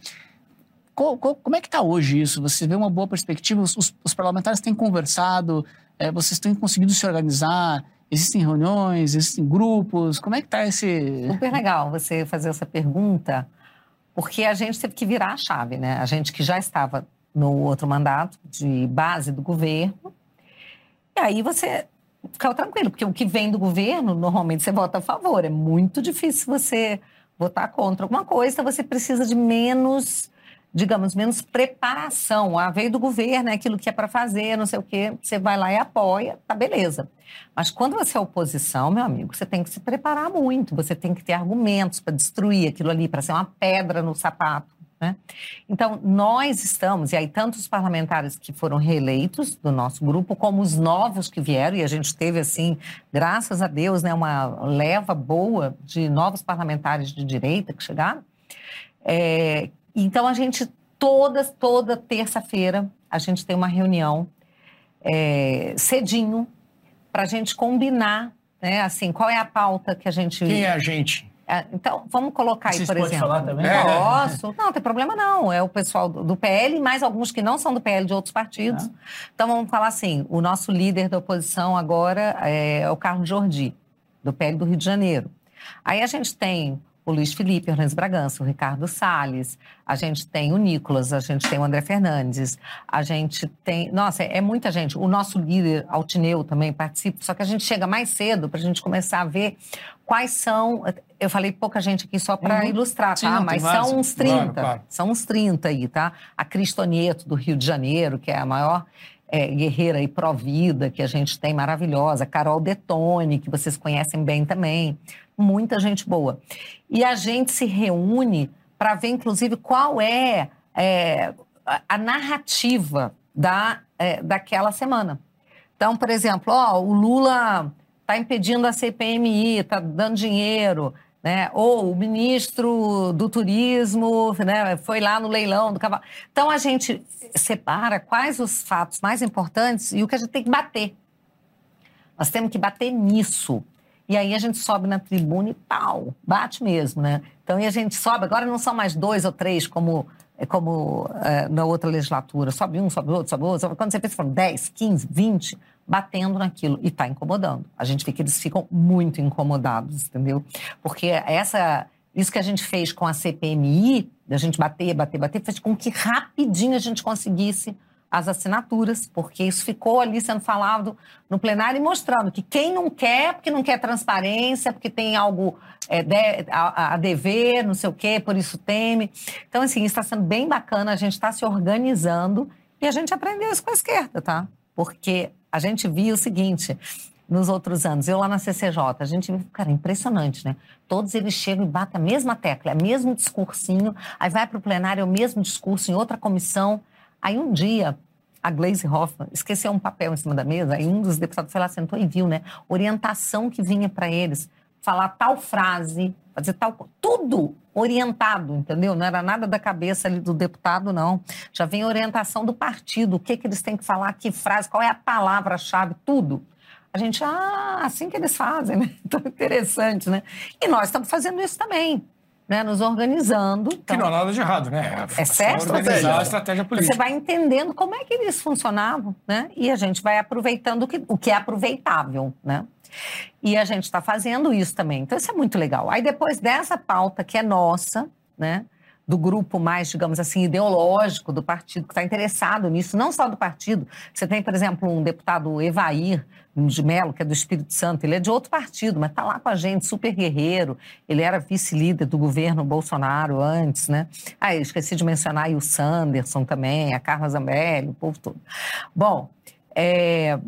Como é que está hoje isso? Você vê uma boa perspectiva? Os, os parlamentares têm conversado, é, vocês têm conseguido se organizar? Existem reuniões, existem grupos? Como é que está esse... Super legal você fazer essa pergunta, porque a gente teve que virar a chave, né? A gente que já estava no outro mandato de base do governo, e aí você ficar tranquilo, porque o que vem do governo, normalmente você vota a favor. É muito difícil você votar contra alguma coisa, você precisa de menos, digamos, menos preparação. Ah, veio do governo, é aquilo que é para fazer, não sei o quê, você vai lá e apoia, tá beleza. Mas quando você é oposição, meu amigo, você tem que se preparar muito, você tem que ter argumentos para destruir aquilo ali, para ser uma pedra no sapato. Né? Então, nós estamos, e aí tanto os parlamentares que foram reeleitos do nosso grupo, como os novos que vieram, e a gente teve, assim, graças a Deus, né, uma leva boa de novos parlamentares de direita que chegaram. É, então, a gente, toda, toda terça-feira, a gente tem uma reunião é, cedinho para a gente combinar, né, assim, qual é a pauta que a gente... Quem é a gente? É, então, vamos colocar aí, Vocês por exemplo. falar também? É. Posso. Não, não tem problema não. É o pessoal do PL, mais alguns que não são do PL de outros partidos. Então, vamos falar assim, o nosso líder da oposição agora é o Carlos Jordi, do PL do Rio de Janeiro. Aí a gente tem o Luiz Felipe Orleans Bragança, o Ricardo Salles, a gente tem o Nicolas, a gente tem o André Fernandes, a gente tem. Nossa, é, é muita gente. O nosso líder, Altineu, também participa, só que a gente chega mais cedo para a gente começar a ver quais são. Eu falei pouca gente aqui só para Uhum. ilustrar, Sim, tá? Mas são uns 30. Claro, claro. São uns 30 aí, tá? A Cristonieto, do Rio de Janeiro, que é a maior é, guerreira e pró-vida que a gente tem, maravilhosa. Carol Detone, que vocês conhecem bem também. Muita gente boa. E a gente se reúne para ver, inclusive, qual é, é, a- narrativa da, é, daquela semana. Então, por exemplo, ó, o Lula está impedindo a CPMI, está dando dinheiro, né? Ou o ministro do turismo né, foi lá no leilão do cavalo. Então, a gente separa quais os fatos mais importantes e o que a gente tem que bater. Nós temos que bater nisso. E aí a gente sobe na tribuna e pau, bate mesmo, né? Então, e a gente sobe, agora não são mais dois ou três como, como eh, na outra legislatura, sobe um, sobe outro, sobe outro. Quando você pensa, foram 10, 15, 20, batendo naquilo e está incomodando. A gente vê que eles ficam muito incomodados, entendeu? Porque essa, isso que a gente fez com a CPMI, da gente bater, bater, bater, fez com que rapidinho a gente conseguisse as assinaturas, porque isso ficou ali sendo falado no plenário e mostrando que quem não quer, porque não quer transparência, porque tem algo é, de- a, a dever, não sei o quê, por isso teme. Então, assim, está sendo bem bacana, a gente está se organizando e a gente aprendeu isso com a esquerda, tá? Porque a gente viu o seguinte, nos outros anos, eu lá na CCJ, a gente viu, cara, impressionante, né? Todos eles chegam e batem a mesma tecla, é o mesmo discursinho, aí vai para o plenário, é o mesmo discurso em outra comissão. Aí um dia, a Glaze Hoffman esqueceu um papel em cima da mesa, aí um dos deputados foi lá, sentou e viu, né? Orientação que vinha para eles, falar tal frase, fazer tal... Tudo orientado, entendeu? Não era nada da cabeça ali do deputado, não. Já vem orientação do partido, o que, que eles têm que falar, que frase, qual é a palavra-chave, tudo. A gente, ah, assim que eles fazem, né? Então, interessante, né? E nós estamos fazendo isso também, né? Nos organizando. Que Então, não há nada de errado, né? É certo, organizar a estratégia você política. vai entendendo como é que eles funcionavam, né? E a gente vai aproveitando o que, o que é aproveitável, né? E a gente está fazendo isso também. Então, isso é muito legal. Aí, depois dessa pauta que é nossa, né? Do grupo mais, digamos assim, ideológico do partido, que está interessado nisso, não só do partido. Você tem, por exemplo, um deputado Evair de Mello, que é do Espírito Santo, ele é de outro partido, mas está lá com a gente, super guerreiro. Ele era vice-líder do governo Bolsonaro antes, né? Ah, esqueci de mencionar aí o Sanderson também, a Carla Zambelli, o povo todo. Bom, é,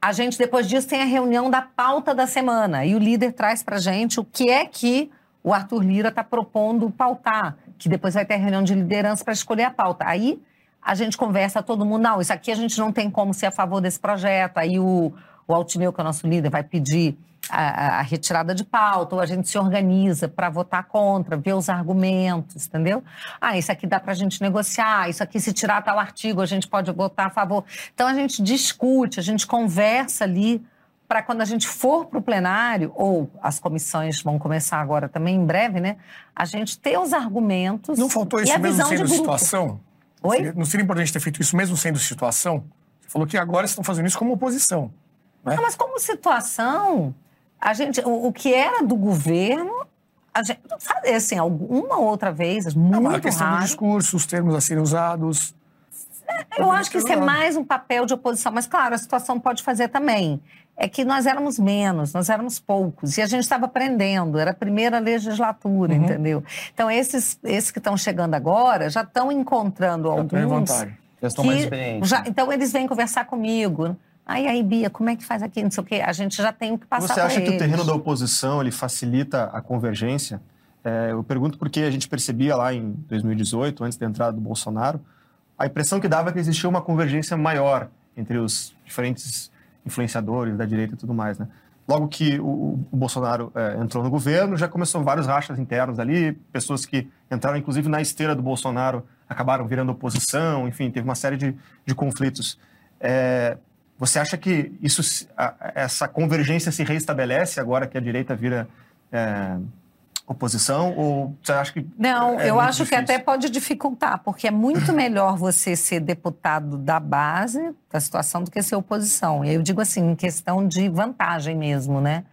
a gente, depois disso, tem a reunião da pauta da semana. E o líder traz para gente o que é que o Arthur Lira está propondo pautar, que depois vai ter reunião de liderança para escolher a pauta. Aí a gente conversa, todo mundo, não, isso aqui a gente não tem como ser a favor desse projeto. Aí o, o Altineu, que é o nosso líder, vai pedir a- a retirada de pauta, ou a gente se organiza para votar contra, ver os argumentos, entendeu? Ah, isso aqui dá para a gente negociar, isso aqui se tirar tal artigo, a gente pode votar a favor. Então a gente discute, a gente conversa ali para quando a gente for para o plenário, ou as comissões vão começar agora também em breve, né? A gente ter os argumentos. Não faltou isso a mesmo sendo situação? Oi? Não seria importante ter feito isso mesmo sendo situação? Você falou que agora estão fazendo isso como oposição. Né? Não, mas como situação, a gente, o, o que era do governo, a gente, sabe, assim, alguma outra vez, É uma muito questão do raro. discurso, os termos a serem usados. Eu acho que isso é mais um papel de oposição, mas claro, a situação pode fazer também. É que nós éramos menos, nós éramos poucos, e a gente estava aprendendo, era a primeira legislatura, Uhum. entendeu? Então, esses, esses que estão chegando agora já estão encontrando Já alguns. Já estão mais experientes. já- então, eles vêm conversar comigo. Aí, aí, Bia, como é que faz aqui? Não sei o quê. A gente já tem o que passar Você acha que o eles. terreno da oposição ele facilita a convergência? É, eu pergunto porque a gente percebia lá em 2018, antes da entrada do Bolsonaro, a impressão que dava é que existia uma convergência maior entre os diferentes influenciadores da direita e tudo mais, né? Logo que o, o Bolsonaro é, entrou no governo, já começou vários rachas internos ali, pessoas que entraram inclusive na esteira do Bolsonaro acabaram virando oposição, enfim, teve uma série de, de conflitos. É, você acha que isso, a- essa convergência se reestabelece agora que a direita vira é, oposição? Ou você acha que. Não, é eu acho que difícil? até pode dificultar, porque é muito melhor você ser deputado da base da situação do que ser oposição. E eu digo assim, em questão de vantagem mesmo, né?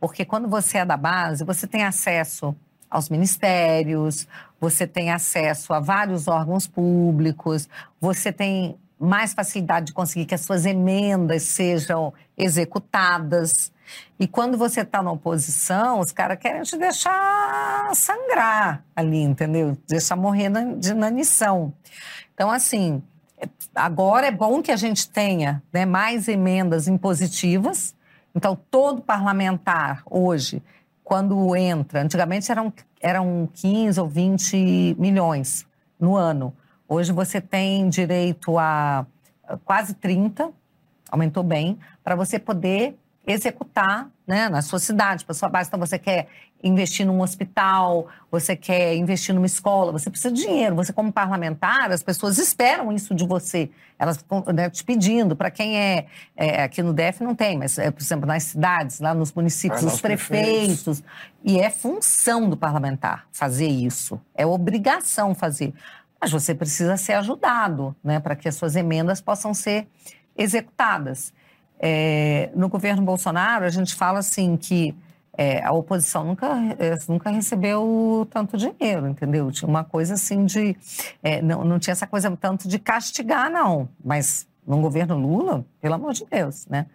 Porque quando você é da base, você tem acesso aos ministérios, você tem acesso a vários órgãos públicos, você tem mais facilidade de conseguir que as suas emendas sejam executadas. E quando você está na oposição, os caras querem te deixar sangrar ali, entendeu? Deixar morrer de inanição. Então, assim, agora é bom que a gente tenha né, mais emendas impositivas. Então, todo parlamentar hoje, quando entra, antigamente eram, eram 15 ou 20 milhões no ano. Hoje você tem direito a quase 30, aumentou bem, para você poder executar né, na sua cidade, para sua base. Então, você quer investir num hospital, você quer investir numa escola, você precisa de dinheiro. Você, como parlamentar, as pessoas esperam isso de você. Elas ficam né, te pedindo. Para quem é, é, Aqui no DF não tem, mas, é, por exemplo, nas cidades, lá nos municípios, os os prefeitos. prefeitos. E é função do parlamentar fazer isso. É obrigação fazer. Mas você precisa ser ajudado, né, para que as suas emendas possam ser executadas. É, no governo Bolsonaro, a gente fala assim que é, a oposição nunca, é, nunca recebeu tanto dinheiro, entendeu? Tinha uma coisa assim de. é, não, não tinha essa coisa tanto de castigar, não. Mas no governo Lula, pelo amor de Deus, né?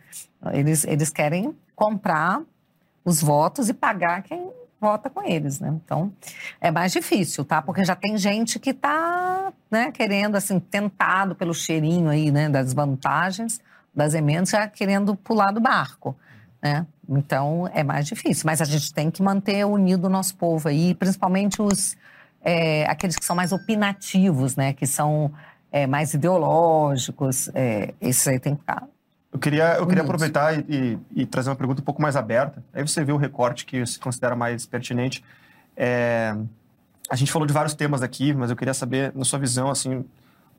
Eles, eles querem comprar os votos e pagar quem vota com eles, né? Então, é mais difícil, tá? Porque já tem gente que está né, querendo, assim, tentado pelo cheirinho aí, né, das vantagens das emendas, já querendo pular do barco, né? Então, é mais difícil. Mas a gente tem que manter unido o nosso povo aí, principalmente os, é, aqueles que são mais opinativos, né? Que são é, mais ideológicos. É, esses aí tem que ficar Eu queria, eu queria Unidos. aproveitar e, e- e trazer uma pergunta um pouco mais aberta. Aí você vê o recorte que se considera mais pertinente. É, a gente falou de vários temas aqui, mas eu queria saber, na sua visão, assim,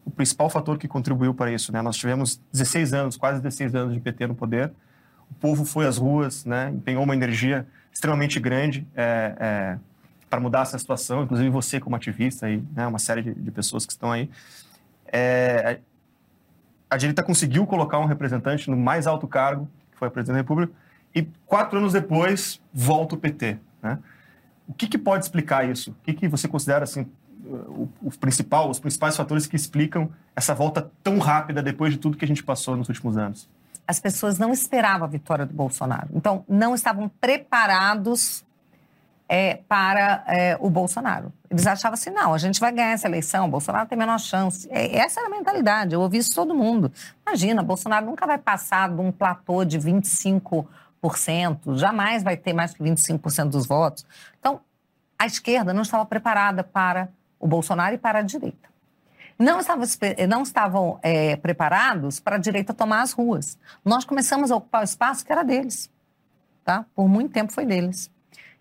o principal fator que contribuiu para isso. Né? Nós tivemos 16 anos, quase 16 anos de PT no poder. O povo foi às ruas, né? empenhou uma energia extremamente grande é, é, para mudar essa situação, inclusive você como ativista e né, uma série de, de pessoas que estão aí. É, a direita conseguiu colocar um representante no mais alto cargo, que foi a presidente da República, e quatro anos depois volta o PT. Né? O que, que pode explicar isso? O que, que você considera assim o, o principal, os principais fatores que explicam essa volta tão rápida depois de tudo que a gente passou nos últimos anos? as pessoas não esperavam a vitória do Bolsonaro. Então, não estavam preparados é, para é, o Bolsonaro. Eles achavam assim, não, a gente vai ganhar essa eleição, o Bolsonaro tem menor chance. É, essa era a mentalidade, eu ouvi isso todo mundo. Imagina, Bolsonaro nunca vai passar de um platô de 25%, jamais vai ter mais que 25% dos votos. Então, a esquerda não estava preparada para o Bolsonaro e para a direita não estavam, não estavam é, preparados para a direita tomar as ruas. Nós começamos a ocupar o espaço que era deles. Tá? Por muito tempo foi deles.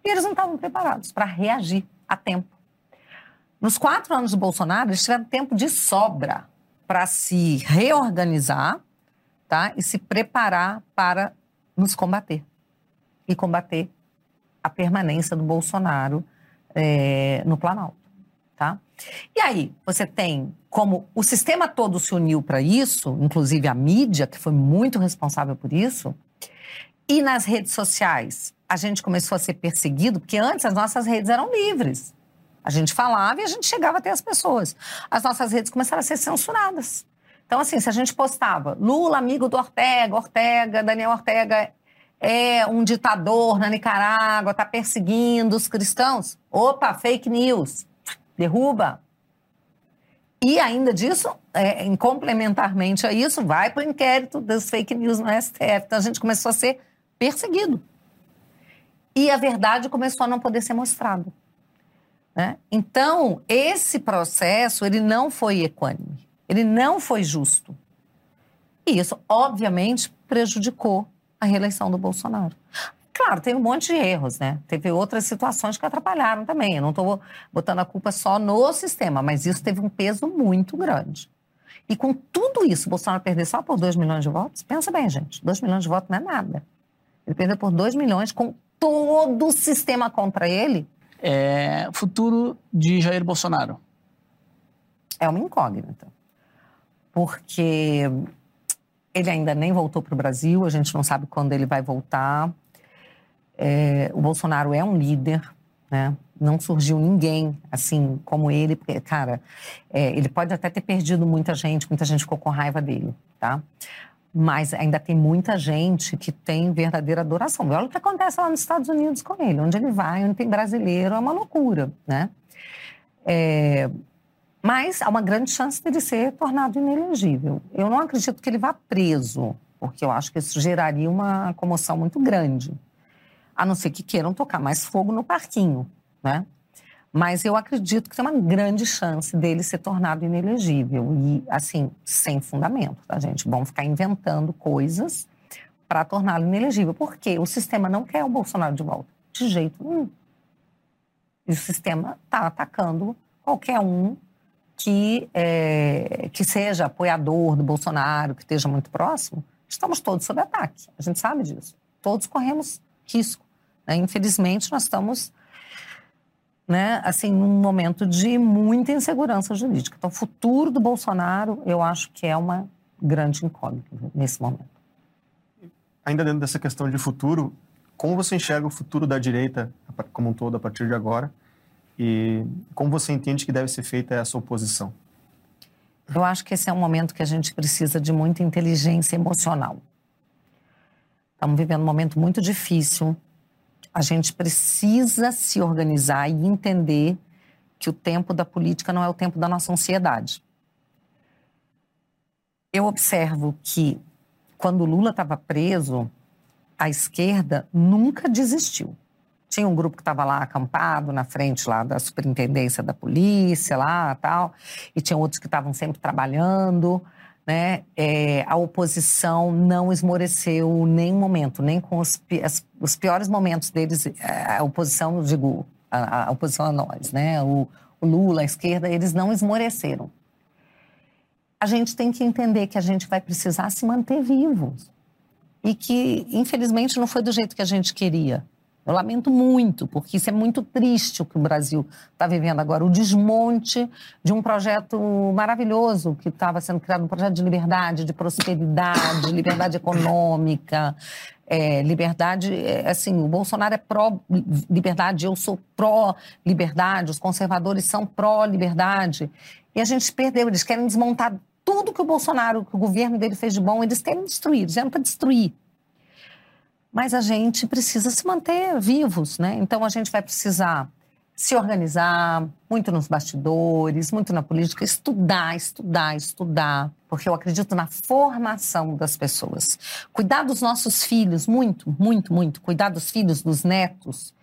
E eles não estavam preparados para reagir a tempo. Nos quatro anos do Bolsonaro, eles tiveram tempo de sobra para se reorganizar tá? e se preparar para nos combater e combater a permanência do Bolsonaro é, no Planalto, tá? E aí, você tem como o sistema todo se uniu para isso, inclusive a mídia, que foi muito responsável por isso, e nas redes sociais a gente começou a ser perseguido, porque antes as nossas redes eram livres. A gente falava e a gente chegava até as pessoas. As nossas redes começaram a ser censuradas. Então, assim, se a gente postava Lula, amigo do Ortega, Ortega, Daniel Ortega é um ditador na Nicarágua, está perseguindo os cristãos. Opa, fake news. Derruba. E ainda disso, é, complementarmente a isso, vai para o inquérito das fake news no STF. Então a gente começou a ser perseguido. E a verdade começou a não poder ser mostrada. Né? Então, esse processo, ele não foi equânime. Ele não foi justo. E isso, obviamente, prejudicou a reeleição do Bolsonaro. Claro, tem um monte de erros, né? Teve outras situações que atrapalharam também. Eu não estou botando a culpa só no sistema, mas isso teve um peso muito grande. E com tudo isso, Bolsonaro perder só por 2 milhões de votos? Pensa bem, gente. 2 milhões de votos não é nada. Ele perdeu por 2 milhões com todo o sistema contra ele. É, futuro de Jair Bolsonaro. É uma incógnita. Porque ele ainda nem voltou para o Brasil, a gente não sabe quando ele vai voltar. É, o Bolsonaro é um líder, né? Não surgiu ninguém assim como ele, porque, cara, é, ele pode até ter perdido muita gente, muita gente ficou com raiva dele, tá? Mas ainda tem muita gente que tem verdadeira adoração. Olha o que acontece lá nos Estados Unidos com ele. Onde ele vai, onde tem brasileiro, é uma loucura, né? É, mas há uma grande chance dele ser tornado inelegível. Eu não acredito que ele vá preso, porque eu acho que isso geraria uma comoção muito grande. A não ser que queiram tocar mais fogo no parquinho, né? Mas eu acredito que tem uma grande chance dele ser tornado inelegível. E, assim, sem fundamento, tá, gente? Vão ficar inventando coisas para torná-lo inelegível. Porque o sistema não quer o Bolsonaro de volta. De jeito nenhum. E o sistema está atacando qualquer um que, é, que seja apoiador do Bolsonaro, que esteja muito próximo, estamos todos sob ataque. A gente sabe disso. Todos corremos risco. Né? Infelizmente, nós estamos né, assim, num momento de muita insegurança jurídica. Então, o futuro do Bolsonaro, eu acho que é uma grande incógnita nesse momento. Ainda dentro dessa questão de futuro, como você enxerga o futuro da direita como um todo a partir de agora? E como você entende que deve ser feita essa oposição? Eu acho que esse é um momento que a gente precisa de muita inteligência emocional. Estamos vivendo um momento muito difícil. A gente precisa se organizar e entender que o tempo da política não é o tempo da nossa ansiedade. Eu observo que quando Lula estava preso, a esquerda nunca desistiu. Tinha um grupo que estava lá acampado na frente lá da superintendência da polícia lá tal, e tinha outros que estavam sempre trabalhando, né? É, a oposição não esmoreceu nem momento, nem com os, as, os piores momentos deles, é, a oposição, digo, a, a oposição a nós, né? O, o Lula, a esquerda, eles não esmoreceram. A gente tem que entender que a gente vai precisar se manter vivos e que, infelizmente, não foi do jeito que a gente queria. Eu lamento muito, porque isso é muito triste o que o Brasil está vivendo agora. O desmonte de um projeto maravilhoso que estava sendo criado um projeto de liberdade, de prosperidade, liberdade econômica. É, liberdade, é, assim, o Bolsonaro é pró-liberdade, eu sou pró-liberdade, os conservadores são pró-liberdade. E a gente perdeu, eles querem desmontar tudo que o Bolsonaro, que o governo dele fez de bom, eles querem destruir, eles vieram para destruir mas a gente precisa se manter vivos, né? Então a gente vai precisar se organizar muito nos bastidores, muito na política, estudar, estudar, estudar, porque eu acredito na formação das pessoas. Cuidar dos nossos filhos, muito, muito, muito. Cuidar dos filhos, dos netos,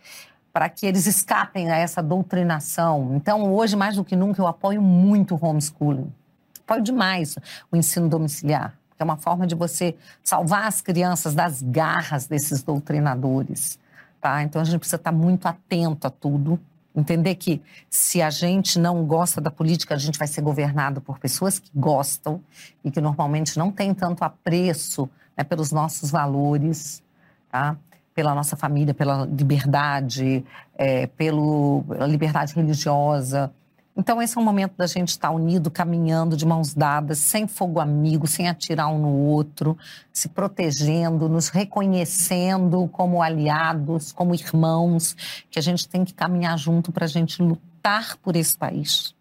para que eles escapem a essa doutrinação. Então, hoje, mais do que nunca, eu apoio muito o homeschooling. Apoio demais o ensino domiciliar que é uma forma de você salvar as crianças das garras desses doutrinadores. Tá? Então a gente precisa estar muito atento a tudo, entender que se a gente não gosta da política, a gente vai ser governado por pessoas que gostam e que normalmente não têm tanto apreço né, pelos nossos valores. tá? pela nossa família, pela liberdade, é, pelo, pela liberdade religiosa. Então, esse é um momento da gente estar unido, caminhando de mãos dadas, sem fogo amigo, sem atirar um no outro, se protegendo, nos reconhecendo como aliados, como irmãos, que a gente tem que caminhar junto para a gente lutar por esse país.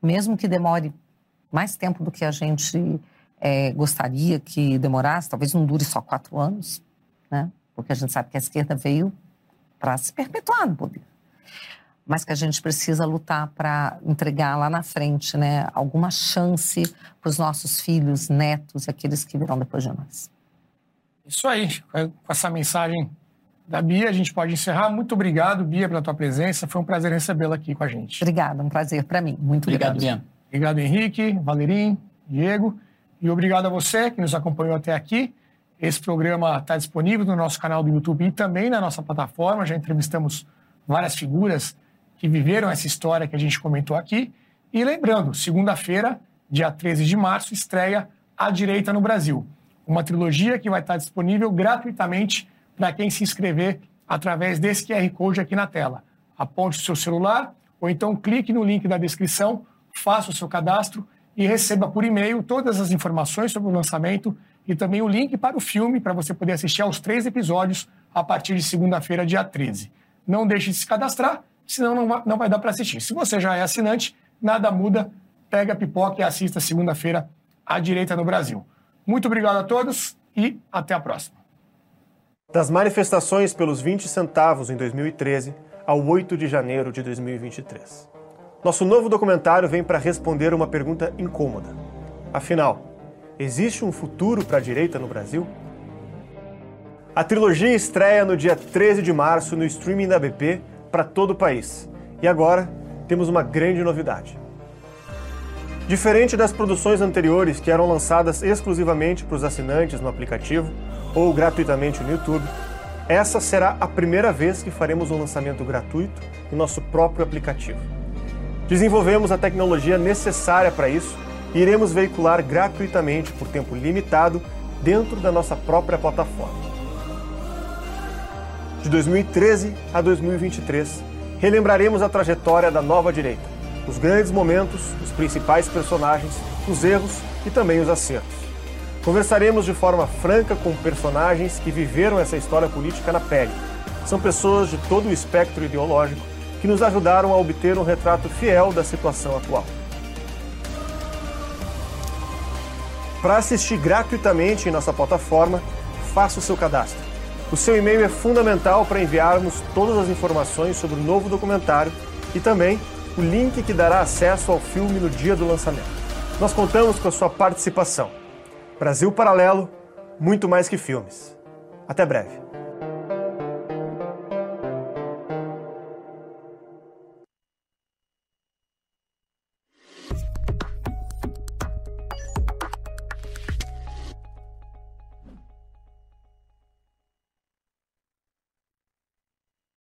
Mesmo que demore mais tempo do que a gente é, gostaria que demorasse, talvez não dure só quatro anos, né? porque a gente sabe que a esquerda veio para se perpetuar no poder mas que a gente precisa lutar para entregar lá na frente né, alguma chance para os nossos filhos, netos e aqueles que virão depois de nós. Isso aí, com essa mensagem da Bia, a gente pode encerrar. Muito obrigado, Bia, pela tua presença. Foi um prazer recebê-la aqui com a gente. Obrigada, um prazer para mim. Muito obrigado, obrigado. Bia. Obrigado, Henrique, Valerim, Diego. E obrigado a você que nos acompanhou até aqui. Esse programa está disponível no nosso canal do YouTube e também na nossa plataforma. Já entrevistamos várias figuras que viveram essa história que a gente comentou aqui. E lembrando, segunda-feira, dia 13 de março, estreia A Direita no Brasil, uma trilogia que vai estar disponível gratuitamente para quem se inscrever através desse QR Code aqui na tela. Aponte o seu celular ou então clique no link da descrição, faça o seu cadastro e receba por e-mail todas as informações sobre o lançamento e também o link para o filme para você poder assistir aos três episódios a partir de segunda-feira, dia 13. Não deixe de se cadastrar senão não vai, não vai dar para assistir. Se você já é assinante, nada muda, pega a pipoca e assista segunda-feira à direita no Brasil. Muito obrigado a todos e até a próxima. Das manifestações pelos 20 centavos em 2013 ao 8 de janeiro de 2023. Nosso novo documentário vem para responder uma pergunta incômoda. Afinal, existe um futuro para a direita no Brasil? A trilogia estreia no dia 13 de março no streaming da BP para todo o país. E agora temos uma grande novidade. Diferente das produções anteriores que eram lançadas exclusivamente para os assinantes no aplicativo ou gratuitamente no YouTube, essa será a primeira vez que faremos um lançamento gratuito no nosso próprio aplicativo. Desenvolvemos a tecnologia necessária para isso e iremos veicular gratuitamente por tempo limitado dentro da nossa própria plataforma de 2013 a 2023, relembraremos a trajetória da nova direita, os grandes momentos, os principais personagens, os erros e também os acertos. Conversaremos de forma franca com personagens que viveram essa história política na pele. São pessoas de todo o espectro ideológico que nos ajudaram a obter um retrato fiel da situação atual. Para assistir gratuitamente em nossa plataforma, faça o seu cadastro o seu e-mail é fundamental para enviarmos todas as informações sobre o novo documentário e também o link que dará acesso ao filme no dia do lançamento. Nós contamos com a sua participação. Brasil Paralelo, muito mais que filmes. Até breve.